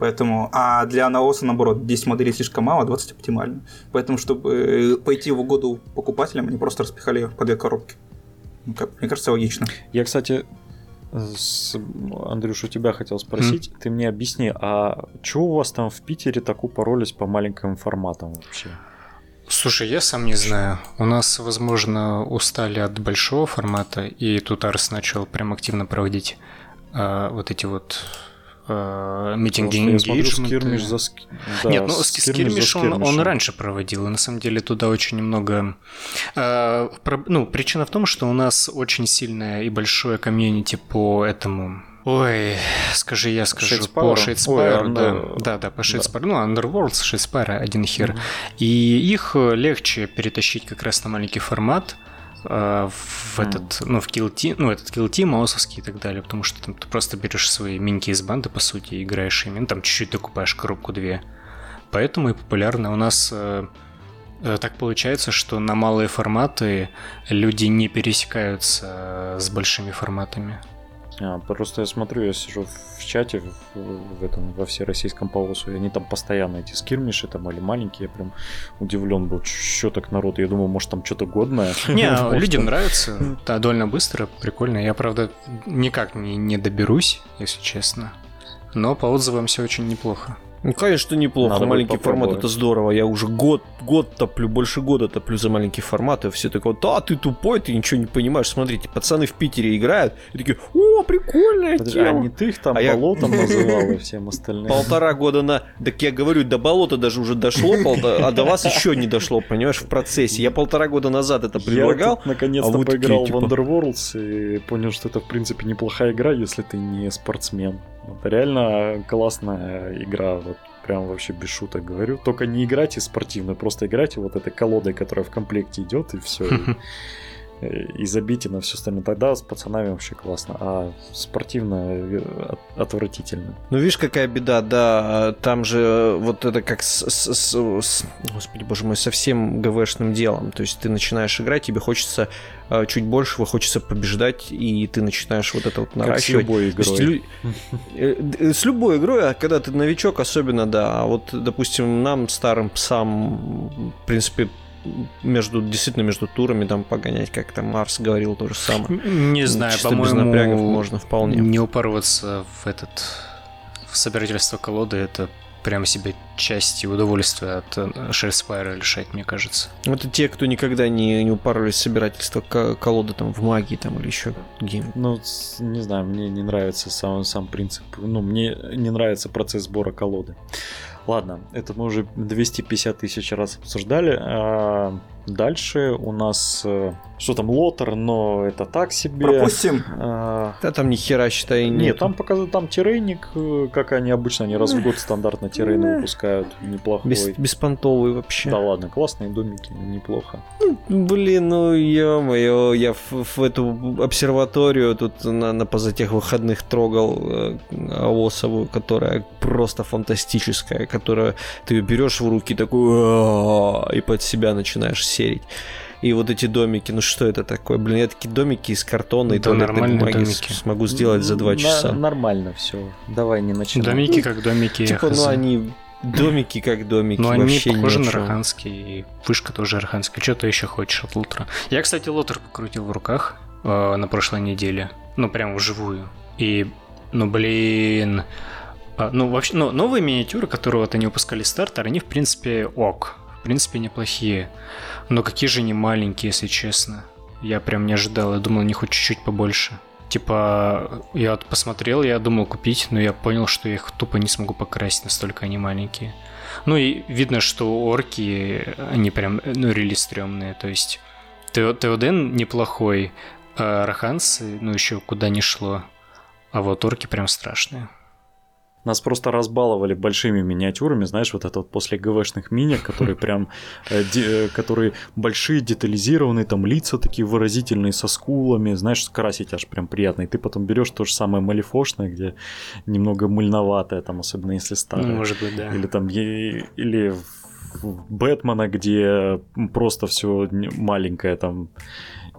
Поэтому, а для Наоса, наоборот, 10 моделей слишком мало, а 20 оптимально. Поэтому, чтобы э, пойти в угоду покупателям, они просто распихали по две коробки. Ну, как, мне кажется, логично.
Я, кстати, с... Андрюш, у тебя хотел спросить, ты мне объясни, а чего у вас там в Питере так упоролись по маленьким форматам вообще?
Слушай, я сам не знаю. У нас, возможно, устали от большого формата, и тут Арс начал прям активно проводить а, вот эти вот meeting engagement.
За...
Да, Нет, ну skirmish, он, он раньше проводил, и на самом деле туда очень много... Э, про... Ну, причина в том, что у нас очень сильное и большое комьюнити по этому Ой, скажи я скажу
Shadespire у?
по Shadespire у, да, да, да, по Shadespire у, да. ну, Underworld, Shadespire а, один хер. Mm-hmm. И их легче перетащить как раз на маленький формат, Э, в mm. этот, ну, в Kill Team, ну, этот Kill Team, маусовский и так далее, потому что там ты просто берешь свои минки из банды, по сути, играешь ими, ну, там чуть-чуть докупаешь коробку две. Поэтому и популярно у нас э, э, так получается, что на малые форматы люди не пересекаются с большими форматами.
А, просто я смотрю, я сижу в чате в, в этом во всероссийском паусу, и они там постоянно эти скирмиши там или маленькие, я прям удивлен был, что так народ, я думаю, может там что-то годное. (laughs)
Не, (laughs) людям нравится, да, довольно быстро, прикольно. Я, правда, никак не, не доберусь, если честно, но по отзывам все очень неплохо.
Ну, конечно, неплохо. Надо маленький формат это здорово. Я уже год, год топлю, больше года топлю за маленький формат, и все такое, да, ты тупой, ты ничего не понимаешь. Смотрите, пацаны в Питере играют, и такие, о, прикольная Подожди, тема.
А не ты их там а болотом я... называл и всем остальным?
Полтора года на... Так я говорю, до болота даже уже дошло, а до вас еще не дошло, понимаешь, в процессе. Я полтора года назад это предлагал.
Я наконец-то а поиграл в Underworlds и понял, что это, в принципе, неплохая игра, если ты не спортсмен. Это реально классная игра. Вот прям вообще без шуток говорю. Только не играйте спортивно, просто играйте вот этой колодой, которая в комплекте идет, и все. (laughs) и забить и на все остальное. Тогда с пацанами вообще классно, а спортивно э, отвратительно.
Ну, видишь, какая беда, да, там же вот это как с, с, с, с господи боже мой, совсем ГВшным делом. То есть ты начинаешь играть, тебе хочется э, чуть больше, хочется побеждать, и ты начинаешь вот это вот наращивать.
Как с любой игрой.
Есть, э, с любой игрой, а когда ты новичок, особенно, да. А вот, допустим, нам, старым псам, в принципе, между действительно между турами там погонять, как там Марс говорил то же самое.
Не знаю, по-моему, можно вполне. Не упарываться в этот в собирательство колоды это прямо себе части удовольствия от Shadespire а лишать, мне кажется.
Это те, кто никогда не, не упарывались в собирательство колоды там в магии там или еще гейм.
Ну, не знаю, мне не нравится сам, сам принцип. Ну, мне не нравится процесс сбора колоды. Ладно, это мы уже 250 тысяч раз обсуждали. Дальше у нас э, что там, LOTR, но это так себе.
Пропустим.
А... Да там ни хера, считай,
нет. Нет, там показывают, там террейник, э, как они обычно, они раз в год стандартно террейны выпускают, неплохой.
Без, беспонтовый вообще.
Да ладно, классные домики, неплохо.
Блин, ну ё-моё, я в, в эту обсерваторию тут на, на позатех выходных трогал э, Авосову, которая просто фантастическая, которая ты ее берешь в руки такой и под себя начинаешь серить и вот эти домики, ну что это такое? Блин, я такие домики из картона и туалетной бумаги домики. смогу сделать за два часа.
Нормально все. Давай не начинай.
Домики (laughs) как домики.
Типа, ну они домики как домики.
Ну они похожи на арханские, и вышка тоже арханская. Что ты еще хочешь от лутера? Я, кстати, лотер покрутил в руках э, на прошлой неделе. Ну, прям вживую. И, ну, блин... А, ну, вообще, ну, новые миниатюры, которые вот они выпускали стартер, они, в принципе, ок. В принципе, неплохие. Но какие же они маленькие, если честно. Я прям не ожидал, я думал, них хоть чуть-чуть побольше. Типа, я посмотрел, я думал купить, но я понял, что я их тупо не смогу покрасить, настолько они маленькие. Ну и видно, что орки, они прям, ну, рели стрёмные, то есть Теоден неплохой, а Раханс, ну, еще куда не шло, а вот орки прям страшные.
Нас просто разбаловали большими миниатюрами, знаешь, вот это вот после ГВшных миник, которые (laughs) прям, э, э, которые большие, детализированные, там лица такие выразительные, со скулами, знаешь, красить аж прям приятно. И ты потом берешь то же самое малифошное, где немного мыльноватое, там, особенно если старое. Ну,
может быть, да.
Или там, или Бэтмена, где просто все маленькое там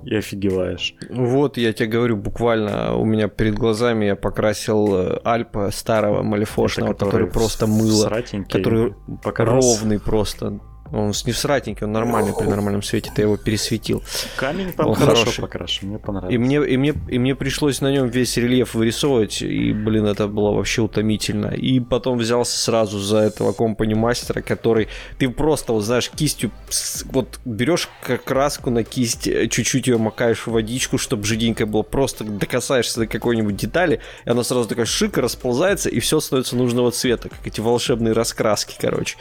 и офигеваешь.
Вот, я тебе говорю, буквально у меня перед глазами я покрасил э, Альпа старого малифошного, который, который просто мыло, который ровный просто. Он не всратенький, он нормальный при нормальном свете, ты его пересветил.
Камень там он хорошо хороший. покрашен, мне понравилось.
И мне, и, мне, и мне пришлось на нем весь рельеф вырисовывать, и, блин, это было вообще утомительно. И потом взялся сразу за этого компани мастера, который ты просто, вот знаешь, кистью, вот берешь краску на кисть, э, чуть-чуть ее макаешь в водичку, чтобы жиденькое было, просто докасаешься до какой-нибудь детали, и она сразу такая шик расползается, и все становится нужного цвета, как эти волшебные раскраски, короче.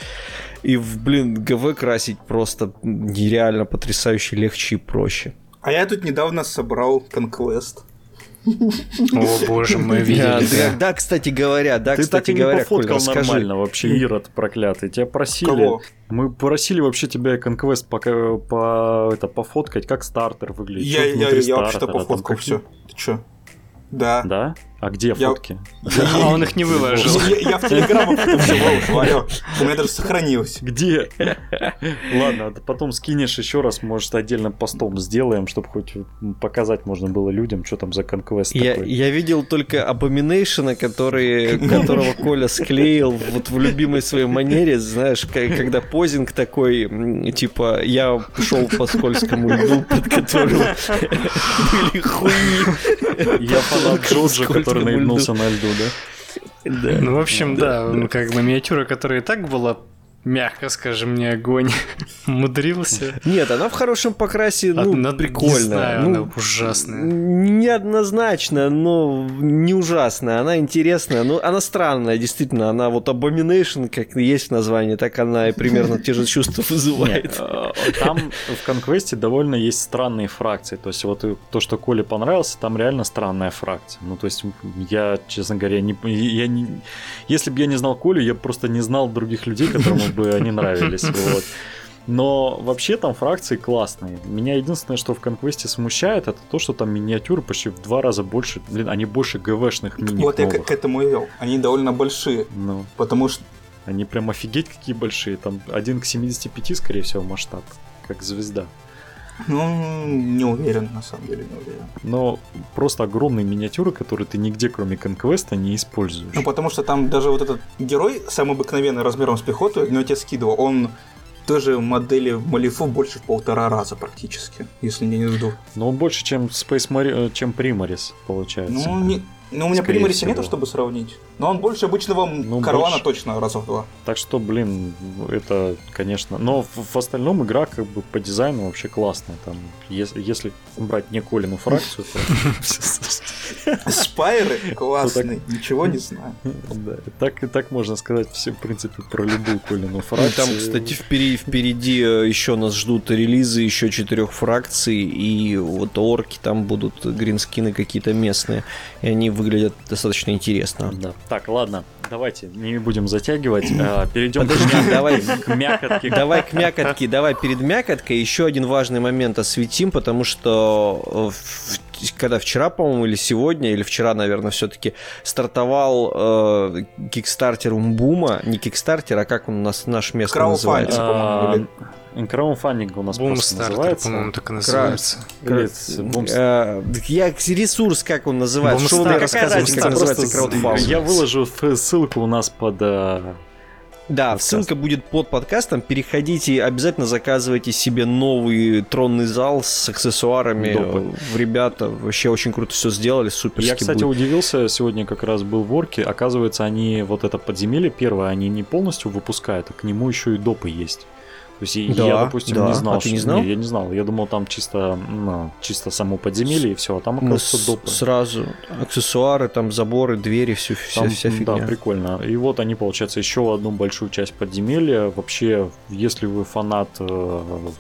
И, блин, ГВ красить просто нереально потрясающе легче и проще.
А я тут недавно собрал Conquest.
О боже, мы видели.
Да, да, кстати говоря, да,
Ты
кстати
так
и говоря,
не пофоткал Коль, нормально вообще, Ирод проклятый. Тебя просили. Кого? Мы просили вообще тебя Conquest пока по, это, пофоткать, как стартер выглядит.
Я, я, я, я вообще-то пофоткал все. Ты чё? Да.
Да? А где фотки?
А он их не выложил.
Я в Телеграм все выложил, У меня даже сохранилось.
Где? Ладно, потом скинешь еще раз, может, отдельно постом сделаем, чтобы хоть показать можно было людям, что там за конквест такой.
Я видел только Abomination, который, которого Коля склеил вот в любимой своей манере, знаешь, когда позинг такой, типа, я шел по скользкому льду, под которым были хуи.
Я фанат (laughs) Джорджа, который наебнулся на льду, да?
Да. Ну, в общем, да, да как бы миниатюра, которая и так была мягко скажем, не огонь, (laughs) мудрился.
Нет, она в хорошем покрасе, ну, она, прикольно. Не знаю,
ну, она ужасная.
Неоднозначно, но не ужасная. Она интересная, но она странная, действительно. Она вот Abomination, как есть в названии, так она и примерно те же чувства вызывает.
Э, там в Конквесте довольно есть странные фракции. То есть вот то, что Коле понравился, там реально странная фракция. Ну, то есть я, честно говоря, не, я не, если бы я не знал Колю, я просто не знал других людей, которым бы они нравились. (laughs) Вот. Но вообще там фракции классные. Меня единственное, что в конквесте смущает, это то, что там миниатюры почти в два раза больше, блин, они больше ГВшных мини
Вот новых. я к, к этому и вел. Они довольно большие. Ну. Потому что...
Они прям офигеть какие большие. Там один к 75, скорее всего, масштаб. Как звезда.
Ну, не уверен, на самом деле, не уверен.
Но просто огромные миниатюры, которые ты нигде, кроме конквеста, не используешь.
Ну, потому что там даже вот этот герой, самый обыкновенный размером с пехоту, но я тебе скидывал, он той же модели Малифу больше в полтора раза практически, если не двух.
Но он больше, чем Space Mar... Э, чем Примарис, получается.
Ну, не... Ну, у меня Примариса нету, чтобы сравнить. Но он больше обычного ну, Карвана больше. точно раза в два.
Так что, блин, это, конечно... Но в, в остальном игра как бы по дизайну вообще классная. Там, если, если брать не Колину фракцию,
то... (laughs) Спайры классные, ничего не знаю.
Да, так и так можно сказать все, в принципе, про любую Колину фракцию.
Там, кстати, впереди, впереди э, еще нас ждут релизы еще четырех фракций, и вот орки там будут гринскины какие-то местные, и они выглядят достаточно интересно.
Да. Так, ладно, давайте не будем затягивать. А, перейдем Подожди, к, давай, к мякотке.
Давай к мякотке. Давай перед мякоткой еще один важный момент осветим, потому что э, когда вчера, по-моему, или сегодня, или вчера, наверное, все-таки стартовал э, Kickstarter Умбума. Не Kickstarter, а как он у нас наш местный называется?
по-моему, Краунфандинг у нас просто называется.
по-моему, так и называется.
Э, я ресурс, как он называется? Что вы рассказываете, как называется краудфандинг?
Я выложу ссылку у нас под э,
да, Подкаст. ссылка будет под подкастом. Переходите, обязательно заказывайте себе новый тронный зал с аксессуарами. Допы. Ребята вообще очень круто все сделали, супер.
Я, кстати, будет. удивился, сегодня как раз был в Орке. Оказывается, они вот это подземелье первое, они не полностью выпускают, а к нему еще и допы есть. То есть да, я, допустим, да. не знал. А
ты не знал?
Не, я не знал. Я думал, там чисто, ну, чисто само подземелье и все, а там оказывается допы.
Сразу аксессуары, там заборы, двери, все, там, вся, вся фигня.
Да, прикольно. И вот они, получается, еще одну большую часть подземелья. Вообще, если вы фанат э,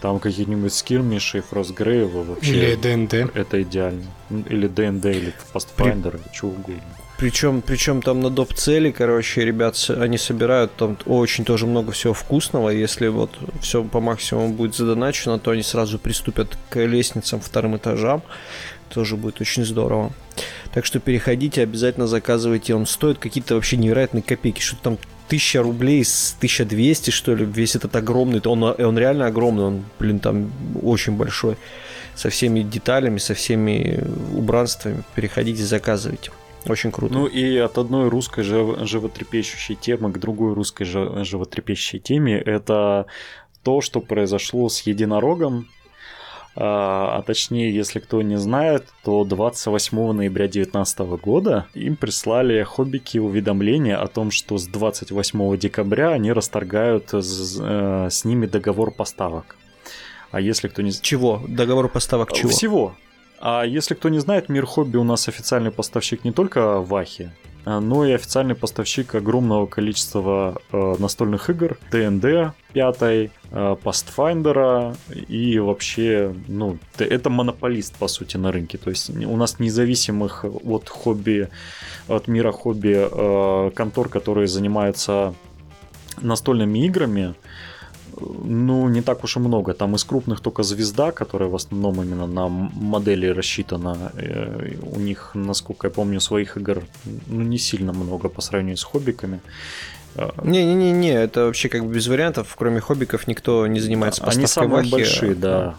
там каких-нибудь скирмишей, Фростгрейва, вообще...
Или ДНД.
Это идеально. Или ДНД, или Pathfinder, При... чего угодно.
Причем, причем там на доп. цели, короче, ребят, они собирают там очень тоже много всего вкусного. Если вот все по максимуму будет задоначено, то они сразу приступят к лестницам вторым этажам. Тоже будет очень здорово. Так что переходите, обязательно заказывайте. Он стоит какие-то вообще невероятные копейки. Что там тысяча рублей с 1200, что ли, весь этот огромный. Он, он реально огромный, он, блин, там очень большой. Со всеми деталями, со всеми убранствами. Переходите, заказывайте. Очень круто.
Ну и от одной русской животрепещущей темы к другой русской животрепещущей теме это то, что произошло с единорогом. А, а точнее, если кто не знает, то 28 ноября 2019 года им прислали хоббики уведомление о том, что с 28 декабря они расторгают с, э, с ними договор поставок. А если кто не...
Чего? Договор поставок чего?
Всего. А если кто не знает, Мир Хобби у нас официальный поставщик не только Вахи, а, но и официальный поставщик огромного количества э, настольных игр, ТНД 5, э, Pathfinder и вообще, ну, это монополист, по сути, на рынке. То есть у нас независимых от хобби, от мира хобби э, контор, которые занимаются настольными играми, ну, не так уж и много. Там из крупных только звезда, которая в основном именно на модели рассчитана. Э, у них, насколько я помню, своих игр ну, не сильно много по сравнению с хоббиками.
Э, Не-не-не, это вообще как бы без вариантов, кроме хоббиков никто не занимается поставкой
Они самые
вахи.
большие, да,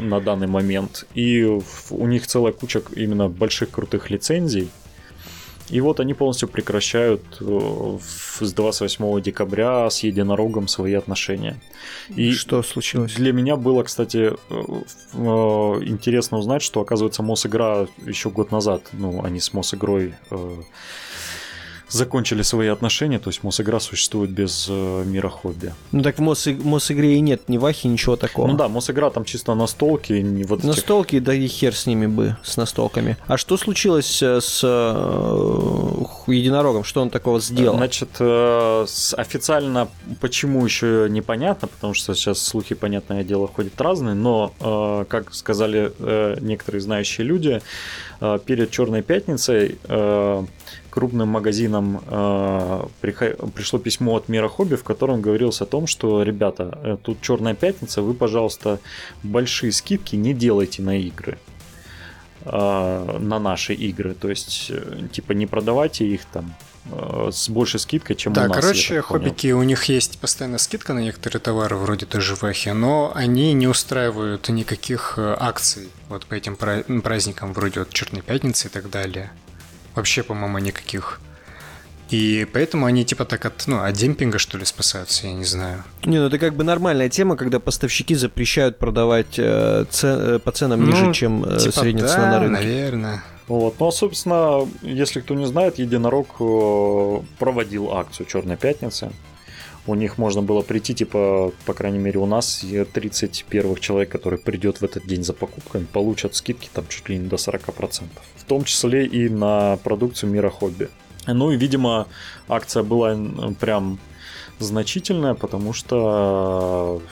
на данный момент. И у них целая куча именно больших крутых лицензий. И вот они полностью прекращают э, с 28 декабря с единорогом свои отношения.
И что случилось?
Для меня было, кстати, э, э, интересно узнать, что, оказывается, Мосигра еще год назад, ну, они с Мосигрой закончили свои отношения, то есть Мосигра существует без э, мира хобби.
Ну так в Мос, Мосигре и нет ни Вахи, ничего такого.
Ну да, Мосигра там чисто настолки. Не вот
настолки, этих... да и хер с ними бы, с настолками. А что случилось э, с э, единорогом? Что он такого сделал?
Значит, э, официально почему еще непонятно, потому что сейчас слухи, понятное дело, ходят разные, но, э, как сказали э, некоторые знающие люди, э, перед Черной пятницей э, крупным магазинам э, пришло письмо от Мира Хобби, в котором говорилось о том, что, ребята, э, тут Черная пятница, вы, пожалуйста, большие скидки не делайте на игры э, на наши игры. То есть, э, типа, не продавайте их там с большей скидкой, чем
да,
у нас.
Да, короче, хоббики, у них есть постоянная скидка на некоторые товары, вроде даже Вахи, но они не устраивают никаких акций вот по этим праздникам, вроде вот Черной Пятницы и так далее вообще, по-моему, никаких. И поэтому они типа так от, ну, от демпинга, что ли, спасаются, я не знаю.
Не, ну это как бы нормальная тема, когда поставщики запрещают продавать э, цен, э, по ценам ниже, ну, чем э, типа средняя да, цена на рынке.
наверное.
Вот. Ну, а, собственно, если кто не знает, Единорог э, проводил акцию Черной пятницы. У них можно было прийти, типа, по крайней мере, у нас 30 первых человек, который придет в этот день за покупками, получат скидки там чуть ли не до 40%. В том числе и на продукцию Мира Хобби. Ну и, видимо, акция была прям значительная, потому что,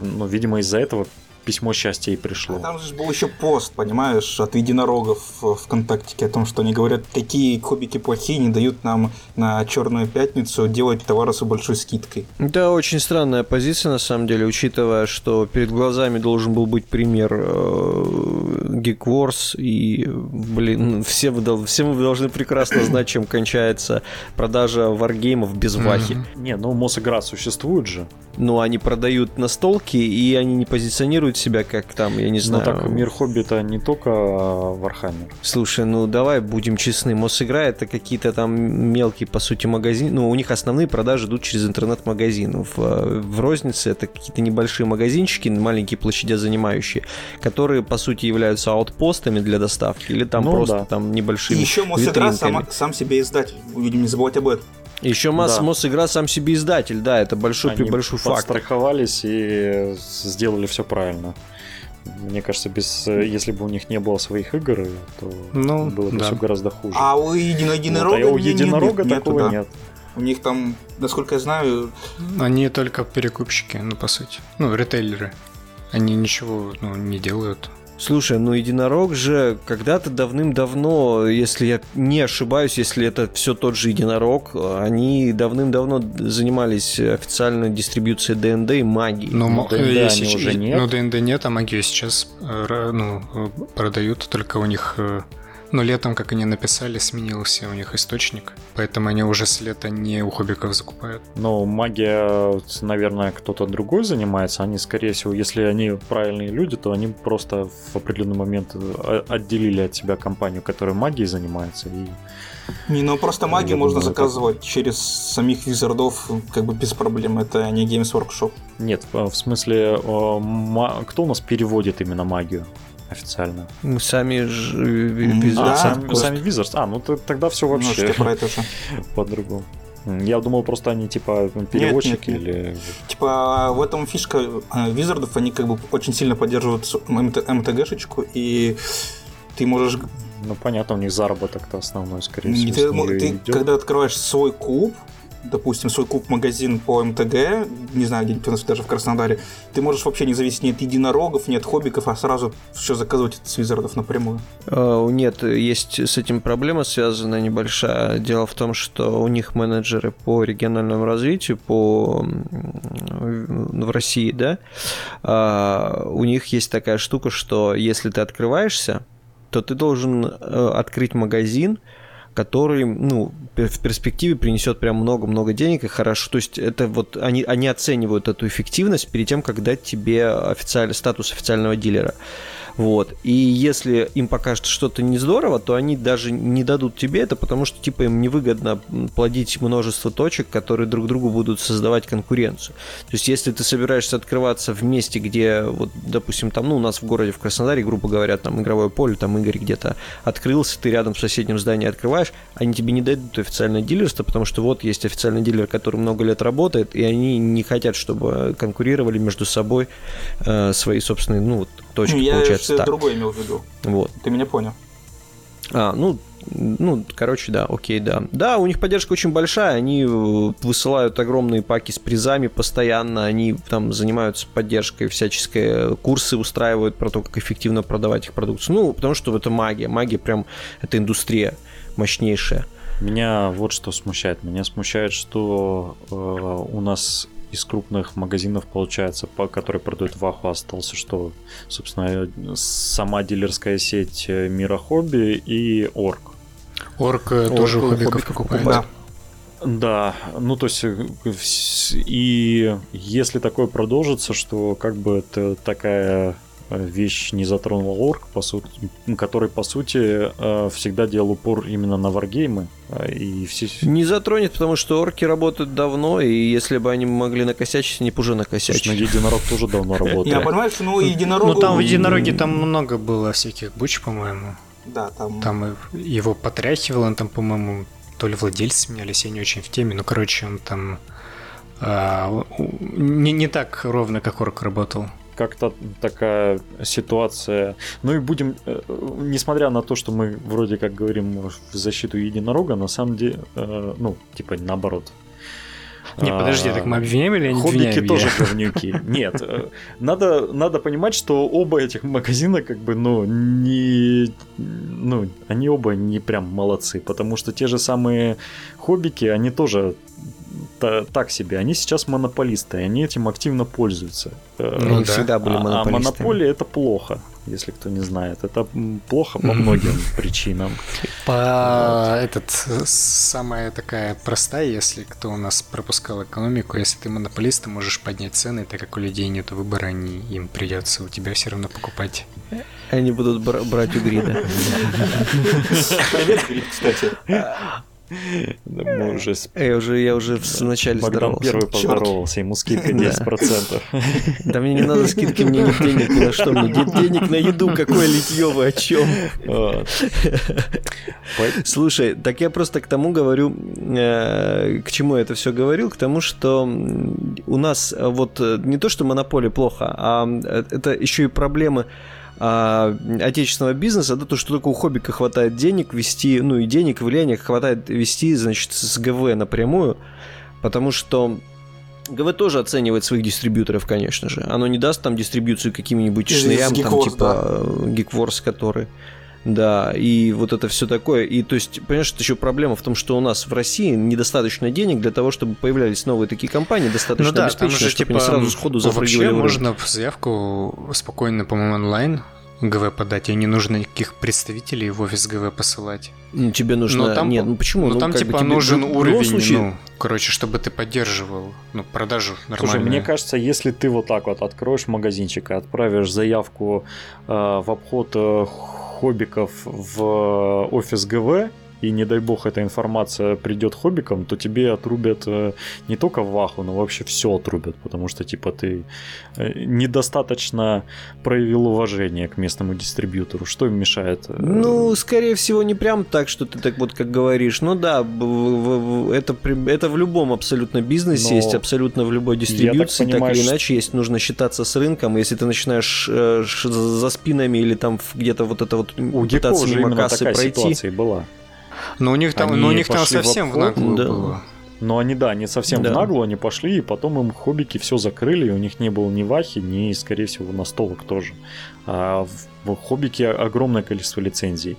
ну, видимо, из-за этого письмо счастья и пришло. А
там же был еще пост, понимаешь, от единорогов ВКонтакте о том, что они говорят, какие кубики плохие не дают нам на Черную пятницу делать товары с большой скидкой.
Да, очень странная позиция на самом деле, учитывая, что перед глазами должен был быть пример э, Geek Wars, и, блин, все вы, все вы должны прекрасно (coughs) знать, чем кончается продажа варгеймов без вахи.
Не, ну Мосигра существует же.
Ну, они продают настолки, и они не позиционируют себя как там, я не знаю.
Ну так, мир Хоббита не только Вархаммер.
Слушай, ну давай будем честны, Мосигра это какие-то там мелкие, по сути, магазины. Ну, у них основные продажи идут через интернет-магазин. В, в рознице это какие-то небольшие магазинчики, маленькие площадя занимающие, которые, по сути, являются аутпостами для доставки, или там ну, просто да. там небольшими. И
еще Мосигра сам, сам себе издатель. Будем не забывать об этом.
Еще Масс, да. Мосигра сам себе издатель, да, это большой, Они большой факт.
страховались и сделали все правильно. Мне кажется, без, если бы у них не было своих игр, то ну, было бы да. все гораздо хуже.
А у единорога, вот,
а у единорога нет, такого нету, да. нет.
У них там, насколько я знаю...
Они только перекупщики, ну, по сути. Ну, ритейлеры. Они ничего ну, не делают.
Слушай, ну единорог же когда-то давным-давно, если я не ошибаюсь, если это все тот же единорог, они давным-давно занимались официальной дистрибьюцией ДНД и магии.
Но ну, ДНД если, уже нет. Ну ДНД нет, а магию сейчас э, ну, продают, только у них э, Но летом, как они написали, сменился у них источник, поэтому они уже с лета не у хоббиков закупают.
Ну, магия, наверное, кто-то другой занимается. Они, скорее всего, если они правильные люди, то они просто в определенный момент э, отделили от себя компанию, которая магией занимается, и
не, ну просто магию можно думаю, заказывать это... через самих визардов как бы без проблем. Это не Games Workshop.
Нет, в смысле, кто у нас переводит именно магию? Официально.
Мы сами.
Wizards. А, сами, сами Wizards. А, ну тогда все вообще ну, про это же. (laughs) по-другому. Я думал, просто они типа переводчики нет, нет, нет. или...
Типа в этом фишка Визардов, они как бы очень сильно поддерживают МТГшечку, и ты можешь
ну, понятно, у них заработок-то основной, скорее всего.
Ты, ты когда открываешь свой клуб, допустим, свой клуб-магазин по МТГ, не знаю, где-нибудь у нас даже в Краснодаре, ты можешь вообще не зависеть ни от единорогов, ни от хоббиков, а сразу все заказывать от Свизардов напрямую.
Uh, нет, есть с этим проблема связана небольшая. Дело в том, что у них менеджеры по региональному развитию, по в России, да, uh, у них есть такая штука, что если ты открываешься, то ты должен э, открыть магазин, который, ну, в перспективе принесет прям много-много денег и хорошо. То есть это вот они, они оценивают эту эффективность перед тем, как дать тебе официальный статус официального дилера. Вот. И если им покажется что-то не здорово, то они даже не дадут тебе это, потому что типа им невыгодно плодить множество точек, которые друг другу будут создавать конкуренцию. То есть если ты собираешься открываться в месте, где, вот, допустим, там, ну, у нас в городе, в Краснодаре, грубо говоря, там игровое поле, там Игорь где-то открылся, ты рядом в соседнем здании открываешь, они тебе не дадут официальное дилерство, потому что вот есть официальный дилер, который много лет работает, и они не хотят, чтобы конкурировали между собой э, свои собственные, ну, точки,
я
получается
так. другое имел в виду. Вот. Ты меня понял.
А, ну, ну, короче, да, окей, да. Да, у них поддержка очень большая, они э, высылают огромные паки с призами постоянно, они там занимаются поддержкой всяческой, курсы устраивают про то, как эффективно продавать их продукцию. Ну, потому что это магия, магия прям, это индустрия мощнейшая.
Меня вот что смущает. Меня смущает, что э, у нас из крупных магазинов, получается, по, который продает Ваху, остался что? Собственно, сама дилерская сеть э, Мира Хобби и Орг.
Орг, э, тоже у хоббиков покупает. Да.
Да, ну то есть э, и если такое продолжится, что как бы это такая вещь не затронула орг, по сути, который, по сути, э, всегда делал упор именно на варгеймы. Э, и все...
Не затронет, потому что орки работают давно, и если бы они могли накосячить, они бы уже накосячили.
Слушай, ну единорог тоже давно (laughs) работает.
Я понимаю, что ну единорог...
Ну там в единороге там много было всяких буч, по-моему.
Да, там...
Там его потряхивал, он там, по-моему, то ли владельцы менялись, я не очень в теме, но, короче, он там а, не, не так ровно, как орк работал
как-то такая ситуация. Ну и будем, э, несмотря на то, что мы вроде как говорим в защиту единорога, на самом деле, э, ну, типа наоборот.
Не, подожди, так мы обвиняем или не
Хоббики тоже говнюки. Нет, э, надо, надо понимать, что оба этих магазина, как бы, ну, не... Ну, они оба не прям молодцы, потому что те же самые хоббики, они тоже так себе. Они сейчас монополисты, и они этим активно пользуются.
Э, ну, да. всегда были монополисты.
А, а монополия это плохо, если кто не знает. Это плохо по многим причинам.
По этот самая такая простая, если кто у нас пропускал экономику, если ты монополист, ты можешь поднять цены, так как у людей нет выбора, они, им придется у тебя все равно покупать.
Они будут брать у Грида.
Привет, Грид, кстати.
Мы уже... Я уже, я уже в начале
здоровался. первый поздоровался, ему скидка 10%. (laughs)
Да мне не надо скидки, мне нет денег ни на что. Мне денег на еду, какое литье вы, о чем? (laughs) Слушай, так я просто к тому говорю, э, к чему я это все говорил, к тому, что у нас вот э, не то, что монополия плохо, а э, это еще и проблемы а, отечественного бизнеса, да, то, что только у хоббика хватает денег вести, ну и денег, и влияния хватает вести, значит, с ГВ напрямую, потому что ГВ тоже оценивает своих дистрибьюторов, конечно же. Оно не даст там дистрибьюцию каким-нибудь шнырям, там типа да. Geekforce, который... Да, и вот это все такое. И то есть, понимаешь, это еще проблема в том, что у нас в России недостаточно денег для того, чтобы появлялись новые такие компании, достаточно ну да, обеспеченные, чтобы типа, они сразу сходу запрыгивали.
Вообще можно заявку спокойно, по-моему, онлайн ГВ подать, и не нужно никаких представителей в офис ГВ посылать.
Ну, тебе нужно...
Но там,
Нет, ну почему?
Ну,
ну
там типа
бы, тебе...
нужен
ну,
уровень,
случае...
ну, короче, чтобы ты поддерживал, ну, продажу нормально.
Слушай, мне кажется, если ты вот так вот откроешь магазинчик и отправишь заявку э, в обход э, хоббиков в офис ГВ, и не дай бог эта информация придет хоббикам, то тебе отрубят э, не только ваху, но вообще все отрубят, потому что типа ты э, недостаточно проявил уважение к местному дистрибьютору. Что им мешает? Э,
ну, скорее всего, не прям так, что ты так вот как говоришь. Ну да, это, это в любом абсолютно бизнесе но есть, абсолютно в любой дистрибьюции, так, понимаю, так или иначе, есть нужно считаться с рынком. Если ты начинаешь за спинами или там где-то вот это вот
у пытаться мимо кассы пройти, была.
Но у них там, они но у них там совсем в, в наглую да. было.
Но они, да, не совсем да. в наглую, они пошли, и потом им хоббики все закрыли, и у них не было ни вахи, ни, скорее всего, настолок тоже. А в хоббике огромное количество лицензий.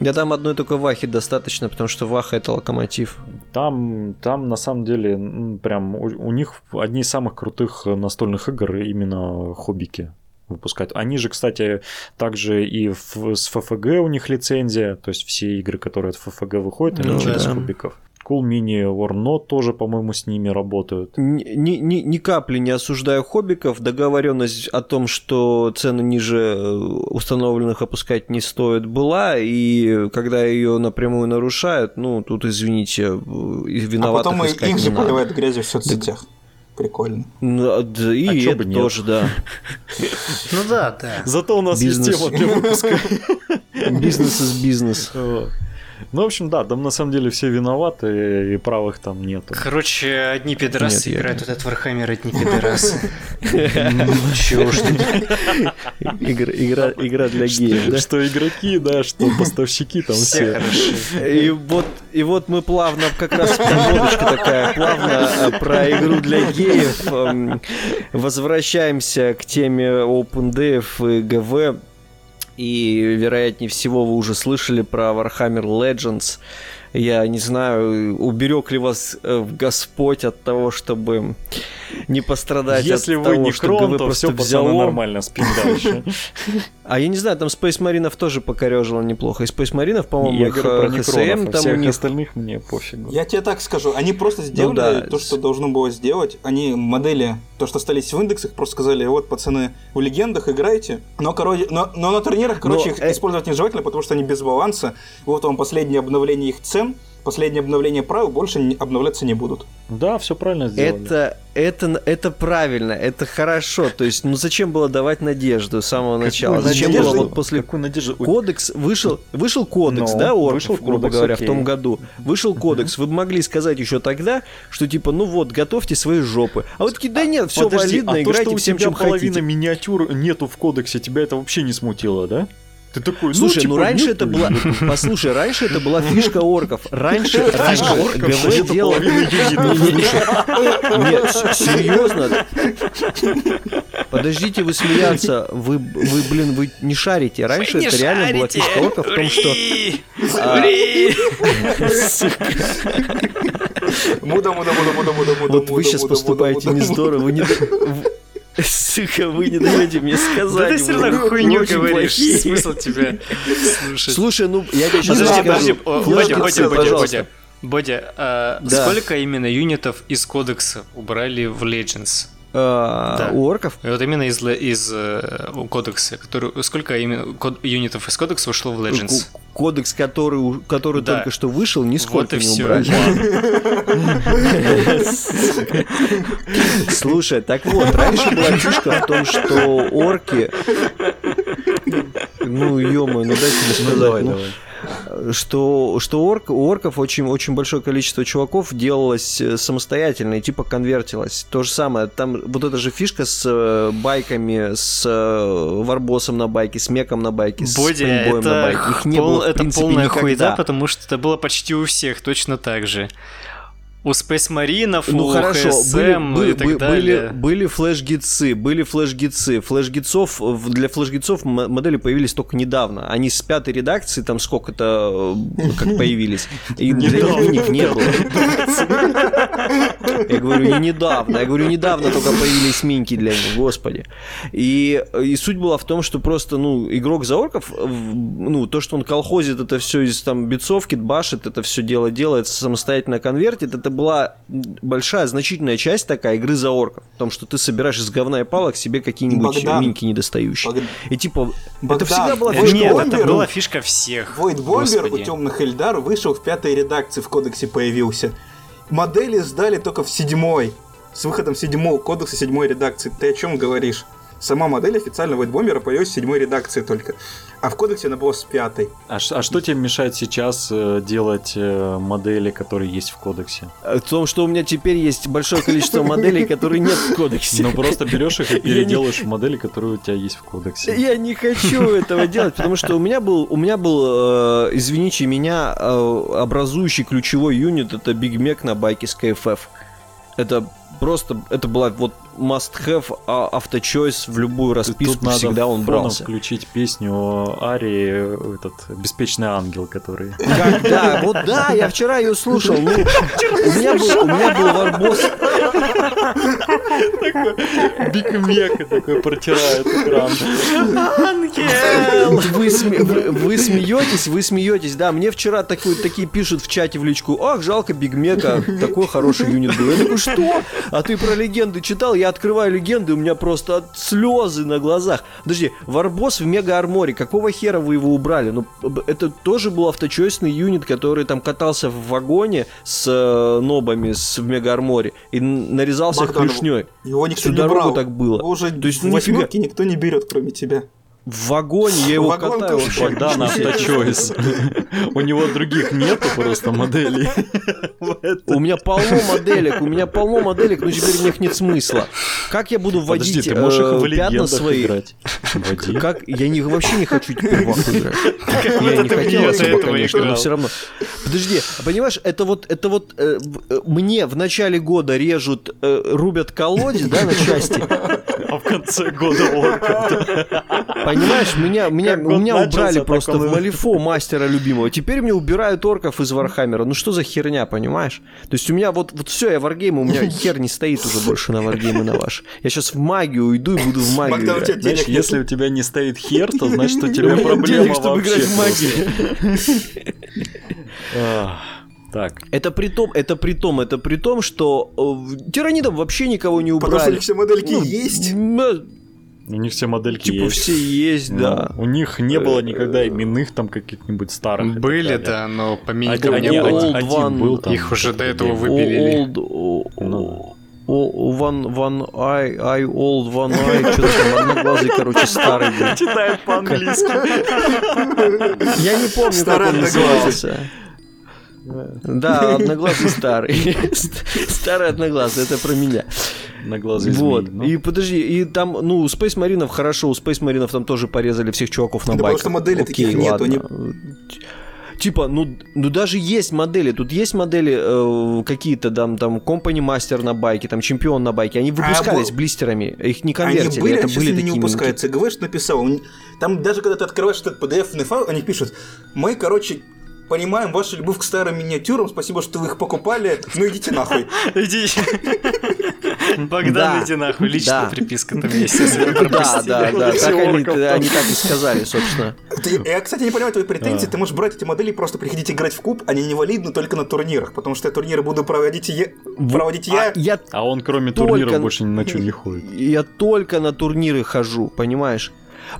Да там одной только вахи достаточно, потому что ваха это локомотив.
Там, там на самом деле прям у, у них одни из самых крутых настольных игр именно хоббики выпускают. Они же, кстати, также и в, с ФФГ у них лицензия, то есть все игры, которые от ФФГ выходят, они ну, через да. кубиков. Cool Mini Warnot тоже, по-моему, с ними работают.
Ни, ни, ни капли не осуждаю хоббиков. Договоренность о том, что цены ниже э, установленных опускать не стоит, была. И когда ее напрямую нарушают, ну, тут, извините, э, виноватых
А потом их же поливают грязью в соцсетях. Да прикольно.
Ну, а, да, и а это тоже, да. (laughs)
Ну да, да.
Зато у нас есть тема для выпуска.
Business is business.
Ну, в общем, да, там на самом деле все виноваты, и правых там нету.
Короче, одни пидорасы Нет, играют я... этот Вархаммер, одни пидорасы. (laughs) Чего ж
Игра игра для геев, да?
Что игроки, да, что поставщики там все.
И вот и вот мы плавно, как раз подводочка такая, плавно э, про игру для геев эм, возвращаемся к теме OpenDev и ГВ. И, вероятнее всего, вы уже слышали про Warhammer Legends. Я не знаю, уберег ли вас э, Господь от того, чтобы не пострадать
Если
от
вы
того,
не крон,
ГВ
то
просто
все, взяло нормально, спим дальше. (laughs)
А я не знаю, там Space Маринов тоже покорежило неплохо. И Space Маринов, по-моему,
я говорю про ХСМ, там у них... остальных мне пофигу.
Я тебе так скажу, они просто ну сделали ну, да. то, что должно было сделать. Они модели, то, что остались в индексах, просто сказали, вот, пацаны, в легендах играйте. Но, короче, но, но на турнирах, короче, но, их э... использовать нежелательно, потому что они без баланса. Вот вам последнее обновление их цен – последнее обновление правил больше обновляться не будут.
Да, все правильно сделали.
Это, это, это правильно, это хорошо. То есть, ну зачем было давать надежду с самого Какую начала? Зачем
надежду?
было вот после...
Какую надежду?
Кодекс вышел, вышел кодекс, Но, да, Орков, вышел грубо кодекс, говоря, окей. в том году. Вышел кодекс. Вы могли сказать еще тогда, что типа, ну вот, готовьте свои жопы. А вот такие, да нет, все Подожди, валидно, а играйте то, что всем, чем
половина
хотите.
миниатюр нету в кодексе, тебя это вообще не смутило, да?
Ты такой, ну, Слушай, ну, типа, ну раньше это была... Послушай, раньше это была фишка орков. Раньше, раньше ГВ делал... Нет, серьезно. Подождите вы смеяться. Вы, вы, блин, вы не шарите. Раньше это реально была фишка орков в том, что...
Муда, муда, муда, муда, муда, муда.
Вот вы сейчас поступаете не здорово. Вы не... Сука, вы не даете мне сказать. Да
ты все равно хуйню говоришь. Смысл тебя слушать.
Слушай, ну я тебе сейчас
подожди, подожди, Бодя, Бодя, Бодя, Бодя. Бодя, да. сколько именно юнитов из кодекса убрали в Legends?
А, да. У орков?
Вот именно из, из э, кодекса. Который, сколько именно код, юнитов из кодекса ушло в Legends?
Кодекс, который, который да. только что вышел, нисколько вот не все. убрали. Слушай, так вот, раньше была фишка в том, что орки... Ну, ё ну дайте мне сказать. Что, что орк, у орков очень, очень большое количество чуваков делалось э, самостоятельно и типа конвертилось. То же самое, там вот эта же фишка с э, байками, с э, варбосом на байке, с меком на байке,
Боди, с это на байке. Их не пол, было, в это полная никогда. хуйда, потому что это было почти у всех точно так же. У Space Marine, ну, у хорошо, HSM были, и так
были,
далее.
Были, были флеш-гитсы, были флеш-гитсы. Флеш-гитсов, для флеш-гитсов модели появились только недавно. Они с пятой редакции, там сколько-то, э, как (laughs) появились. И для них не было. (laughs) Я говорю, не недавно. Я говорю, недавно только появились минки для них, господи. И, и суть была в том, что просто, ну, игрок за орков, ну, то, что он колхозит это все из там битцовки, башит, это все дело делает, самостоятельно конвертит, это была большая, значительная часть такая игры за орков. В том, что ты собираешь из говна и палок себе какие-нибудь Богдан. минки недостающие. Богдан. И типа, Богдан. это всегда была
фишка. Нет, это была фишка всех.
Войд Бомбер у темных Эльдар вышел в пятой редакции, в кодексе появился. Модели сдали только в седьмой. С выходом седьмого кодекса седьмой редакции. Ты о чем говоришь? Сама модель официально White Bomber появилась в седьмой редакции только. А в кодексе она была с пятой.
А, а что тебе мешает сейчас э, делать э, модели, которые есть в кодексе?
В том, что у меня теперь есть большое количество моделей, которые нет в кодексе.
Ну просто берешь их и (laughs) переделаешь в модели, которые у тебя есть в кодексе.
Я не хочу этого делать, потому что у меня был, у меня был, э, извините меня, образующий ключевой юнит, это Big Mac на байке с KFF. Это просто, это была вот must-have а, авточойс в любую расписку, Тут всегда он брался.
включить песню Арии, этот «Беспечный ангел», который...
Как, да, вот да, я вчера ее слушал. Ну, у, меня был, у меня был варбос...
Big Mek а такой протирает экран.
Ангел! Вы, сме, вы, вы смеетесь, вы смеетесь, да. Мне вчера такие пишут в чате в личку, ах, жалко Big Mek а, такой хороший юнит был. Я такой, что? А ты про легенды читал? Я открываю легенды, у меня просто слезы на глазах. Подожди, Warboss в Mega Armour е, какого хера вы его убрали? Ну, это тоже был авточойсный юнит, который там катался в вагоне с э, нобами с, в Mega Armour е и нарезался Богдан, клешней.
Его никто Всю не
дорогу
брал.
так было.
Его уже То есть, ну, восьмерки никто не берет, кроме тебя.
В вагоне я его Вагон катаю.
Богдан Авточойс. (laughs) У него других нету просто моделей. (laughs)
У меня полно моделек, у меня полно моделек, но теперь в них нет смысла. Как я буду вводить
ты можешь их в э, пятна свои? играть?
Как? Я не, вообще не хочу теперь в играть. (laughs) Я не хотел этого, конечно, но все равно. Подожди, а понимаешь, это вот, это вот э, э, мне в начале года режут, рубят колодец, да, на части.
А в конце года орков.
Понимаешь, меня, меня, у меня убрали просто в Malifaux мастера любимого. Теперь мне убирают орков из Warhammer а. Ну что за херня, понимаешь? То есть у меня вот, вот все, я варгейм, у меня (laughs) хер не стоит уже больше на варгеймы на ваш. Я сейчас в магию уйду и буду в магию Богдан, играть.
Знаешь, если у тебя не стоит хер, то значит у (laughs) тебя проблема денег, чтобы играть в магию. (laughs) Так.
Это при том, это при том, это при том, что э, тиранидом вообще никого не убрали. Потому
что все модельки ну, есть.
У них все модельки
типа
есть.
все есть, ну, да.
У них не было никогда именных там каких-нибудь старых.
Были, да, но по миникам не
было. Один
one,
был там.
Их уже до этого выпилили.
Old, ну. One, one eye, eye old, one eye, что-то там одноглазый, короче, старый был.
Читает по-английски.
Я не помню, как он назывался. Да, (laughs) одноглазый старый. (laughs) Старый одноглазый, это про меня.
Одноглазый
Вот. Змей, ну. И подожди, и там, ну, у Space Маринов хорошо, у Space Маринов там тоже порезали всех чуваков на да байках.
потому что модели Окей, таких нет, они...
Типа, ну, ну даже есть модели, тут есть модели э, какие-то там, там Company Master на байке, там Чемпион на байке, они выпускались а, блистерами, их не конвертили, они были, это были такие...
не выпускаются, ГВш написал, там даже когда ты открываешь этот PDF файл, они пишут, мы, короче, понимаем вашу любовь к старым миниатюрам, спасибо, что вы их покупали, ну идите нахуй.
Идите. Богдан, иди нахуй, личная приписка там есть.
Да, да, да, так они так и сказали, собственно.
Я, кстати, не понимаю твои претензии, ты можешь брать эти модели и просто приходить играть в куб, они не валидны только на турнирах, потому что я турниры буду проводить я. Проводить я.
А он кроме турниров больше ни на что (laughs) не ходит.
Я только на турниры хожу, понимаешь?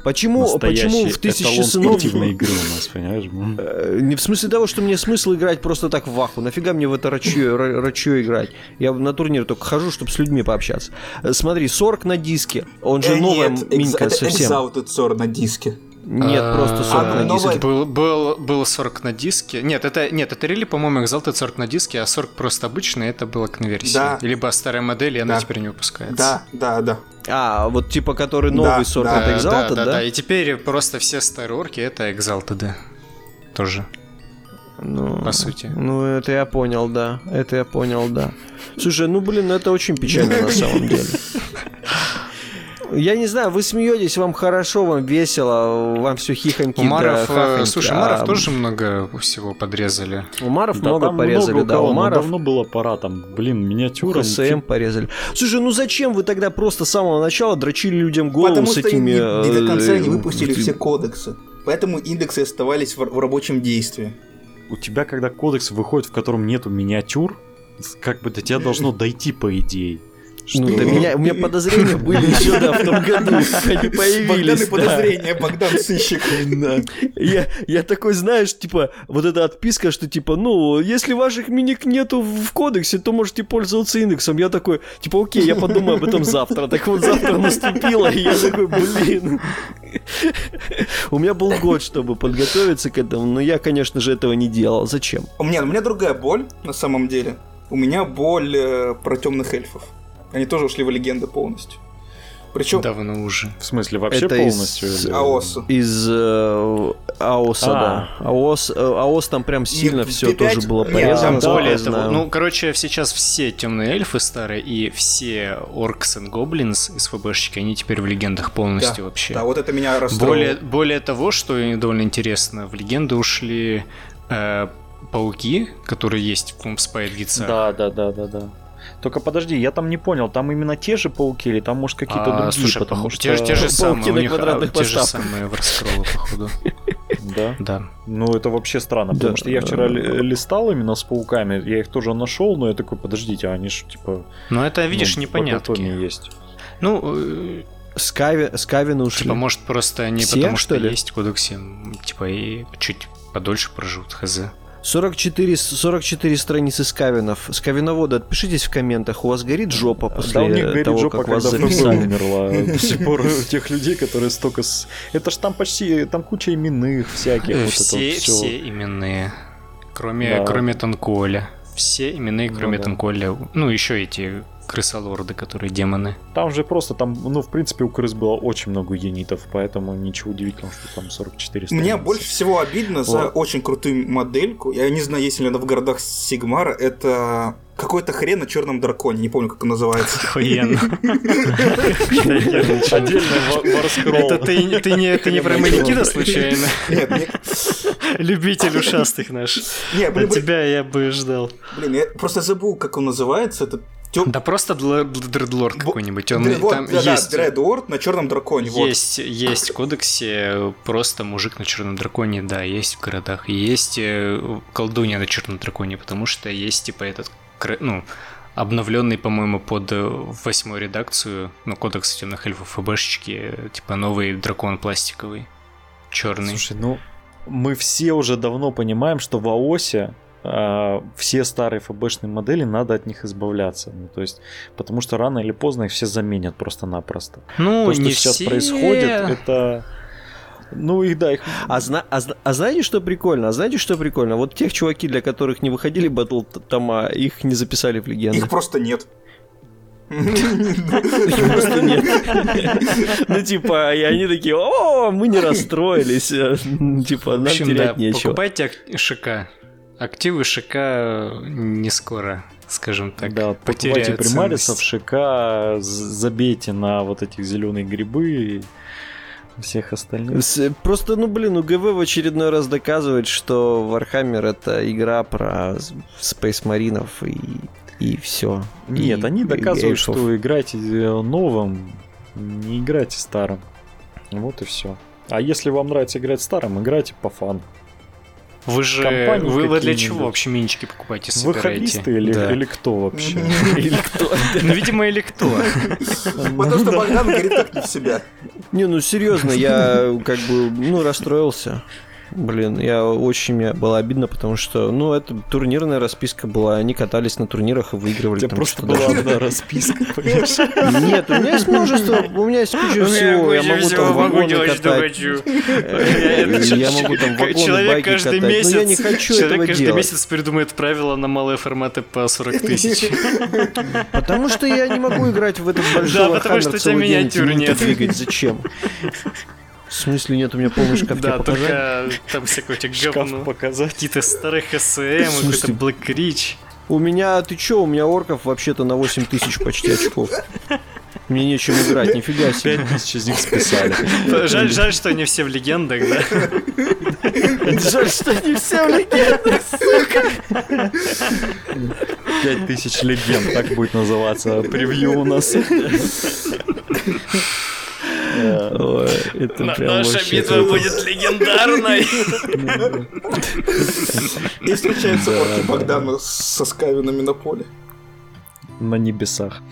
Почему, почему в тысячи сынов...
игры у нас, понимаешь? (laughs)
Э, не в смысле того, что мне смысл играть просто так в ваху. Нафига мне в это рачье, рачье играть? Я на турнир только хожу, чтобы с людьми пообщаться. Э, смотри, 40 на диске. Он же э, новая нет, минька
это
совсем.
Это 40 на диске.
Нет, а, просто 40 а, на диске.
Был, был, был 40 на диске. Нет, это, нет, это рели, по-моему, Exalted 40 на диске, а 40 просто обычный, это было конверсия. Да. Либо старая модель, и она да. теперь не выпускается.
Да, да, да.
А, вот типа, который новый да, 40 да, это Exalted, да, да? Да, да,
и теперь просто все старые орки это Exalted, тоже.
Ну, по сути. Ну, это я понял, да. Это я понял, да. Слушай, ну, блин, это очень печально на (laughs) самом деле. Я не знаю, вы смеетесь, вам хорошо, вам весело, вам все хихоньки.
Умаров, да, хахоньки, слушай, Умаров а... тоже много всего подрезали.
Умаров да, много порезали, много да. Умаров
давно было пора, там, блин, миниатюра.
ХСМ порезали. Слушай, ну зачем вы тогда просто с самого начала дрочили людям голову Потому с этими...
Потому что не, не до конца не э, выпустили все кодексы. Поэтому индексы оставались в, в рабочем действии.
У тебя, когда кодекс выходит, в котором нету миниатюр, как бы до тебя должно (clears throat) дойти, по идее.
Что? Ну, до меня, у меня (laughs) подозрения были (laughs) еще, да, в том году. Они появились.
Богдан да. подозрения, Богдан сыщик. (laughs)
Да. Я, я такой, знаешь, типа, вот эта отписка, что типа, ну, если ваших миник нету в кодексе, то можете пользоваться индексом. Я такой, типа, окей, я подумаю об этом завтра. Так вот, завтра наступило, и я такой, блин. У меня был год, чтобы подготовиться к этому, но я, конечно же, этого не делал. Зачем?
У меня, у меня другая боль, на самом деле. У меня боль э, про темных эльфов. Они тоже ушли в легенды полностью.
Причем... Давно уже.
В смысле, вообще это полностью?
Из или... АОСа.
Из э, АОСа, а. да. АОС, э, АОС там прям сильно все тоже было порезано.
Нет, более того, ну, короче, сейчас все темные эльфы старые и все оркс и гоблинс из ФБшечки, они теперь в легендах полностью
да,
вообще.
Да, вот это меня расстроило.
Более, более того, что довольно интересно, в легенды ушли э, пауки, которые есть в Спайд
Да, да, да, да, да. Только подожди, я там не понял, там именно те же пауки или там, может, какие-то а, другие?
Слушай, потому что... Те, те же самые, у них а, те же самые в раскролы, походу. (laughs)
Да?
Да.
Ну, это вообще странно, потому что я вчера листал именно с пауками, я их тоже нашел, но я такой, подождите, они же, типа...
Ну, это, видишь, ну, непонятки.
есть.
Ну, э,
Скави, Скавины ушли.
Типа, может, просто они Все, потому что, что ли? есть кодексе, типа, и чуть подольше проживут, хз.
44, 44 страницы скавинов. Скавиноводы, отпишитесь в комментах, у вас горит жопа после да,
у них горит
того,
жопа,
как вас
записали. (laughs) умерла. До сих пор тех людей, которые столько... С... Это ж там почти... Там куча именных всяких.
Все, вот все именные. Кроме, да. кроме Танколя. Все именные, кроме ну, да. Танколя. Ну, еще эти крысолорды, которые демоны.
Там же просто, там, ну, в принципе, у крыс было очень много юнитов, поэтому ничего удивительного, что там 44 страницы.
Мне больше всего обидно вот. за очень крутую модельку. Я не знаю, есть ли она в городах Сигмара. Это какой-то хрен на черном драконе, не помню, как он называется.
Охуенно. (laughs)
Отдельный варскролл.
Это ты не про манекина случайно? Нет, Любитель ушастых наш. Нет, тебя я бы ждал.
Блин, я просто забыл, как он называется, этот
Тем... Да просто Дредлорд какой-нибудь. Он,
вот, там да, есть... да, Дредлорд на черном драконе.
Есть, вот. есть в кодексе просто мужик на черном драконе, да, есть в городах. Есть э, колдунья на черном драконе, потому что есть типа этот, ну, обновленный, по-моему, под э, восьмую редакцию, ну, кодекс темных эльфов ФБшечки, типа новый дракон пластиковый, черный.
Слушай, ну, мы все уже давно понимаем, что в АОСе все старые ФБшные модели, надо от них избавляться. Ну, то есть, потому что рано или поздно их все заменят просто-напросто.
Ну,
То, что
не
сейчас
все...
происходит, это... Ну и да, их...
А, зна... а, а знаете, что прикольно? А знаете, что прикольно? Вот тех чуваки, для которых не выходили батл тома, их не записали в легенды.
Их просто нет.
Просто нет. Ну, типа, и они такие, о, мы не расстроились. Типа, нам терять нечего.
Покупайте ШК. Активы ШК не скоро, скажем так,
Да, покупайте примарисов, ШК, забейте на вот этих зеленые грибы и всех остальных.
Просто, ну блин, у ГВ в очередной раз доказывает, что Warhammer это игра про Space Маринов и, и все.
Нет,
и,
они доказывают, что играйте новым, не играйте старым. Вот и все. А если вам нравится играть старым, играйте по фану.
Вы же вы, вы для чего вообще минички покупаете, собираете?
Вы хоббисты или, да. или кто вообще?
Или кто? Ну, видимо, или кто.
Потому что Богдан говорит так не в себя.
Не, ну серьезно, я как бы, ну, расстроился. Блин, я очень мне было обидно, потому что, ну, это турнирная расписка была, они катались на турнирах и выигрывали. У
просто была одна расписка, (laughs) понимаешь?
Нет, у меня есть множество, у меня есть куча всего, я могу там вагоны катать. Я могу там вагоны, байки катать, но я не хочу этого делать.
каждый месяц придумает правила на малые форматы по 40 (laughs) тысяч.
Потому что я не могу играть в этот большой
Да, потому что у тебя миниатюр нет.
Двигать, зачем? (laughs) В смысле нет у меня полный шкаф? (laughs)
Да, только там всякое (laughs) говно. показать. Какие-то старых СМ, (laughs) какой-то Black Rich.
У меня, ты чё, у меня орков вообще-то на 8 тысяч почти очков. Мне нечем играть, нифига себе.
5 тысяч из них списали.
Жаль, жаль, что не все в легендах, да?
Жаль, что не все в легендах, сука.
5 тысяч легенд, так будет называться превью у нас.
Наша битва будет легендарной.
И встречается орки Богдана со скавинами на поле.
На небесах.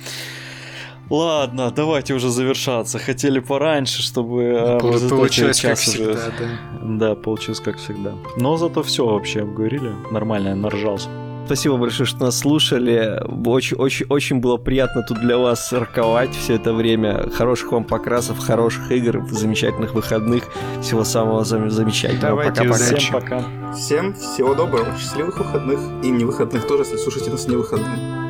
Ладно, давайте уже завершаться. Хотели пораньше, чтобы
э, получилось как всегда, уже...
да. Да, получилось как всегда. Но зато все вообще обговорили. Нормально, я наржался.
Спасибо большое, что нас слушали. Очень, очень, очень было приятно тут для вас роковать все это время. Хороших вам покрасов, хороших игр, замечательных выходных. Всего самого зам- замечательного.
Пока-пока.
Всем пока.
Всем всего доброго, счастливых выходных и не выходных тоже, если слушаете нас не выходные.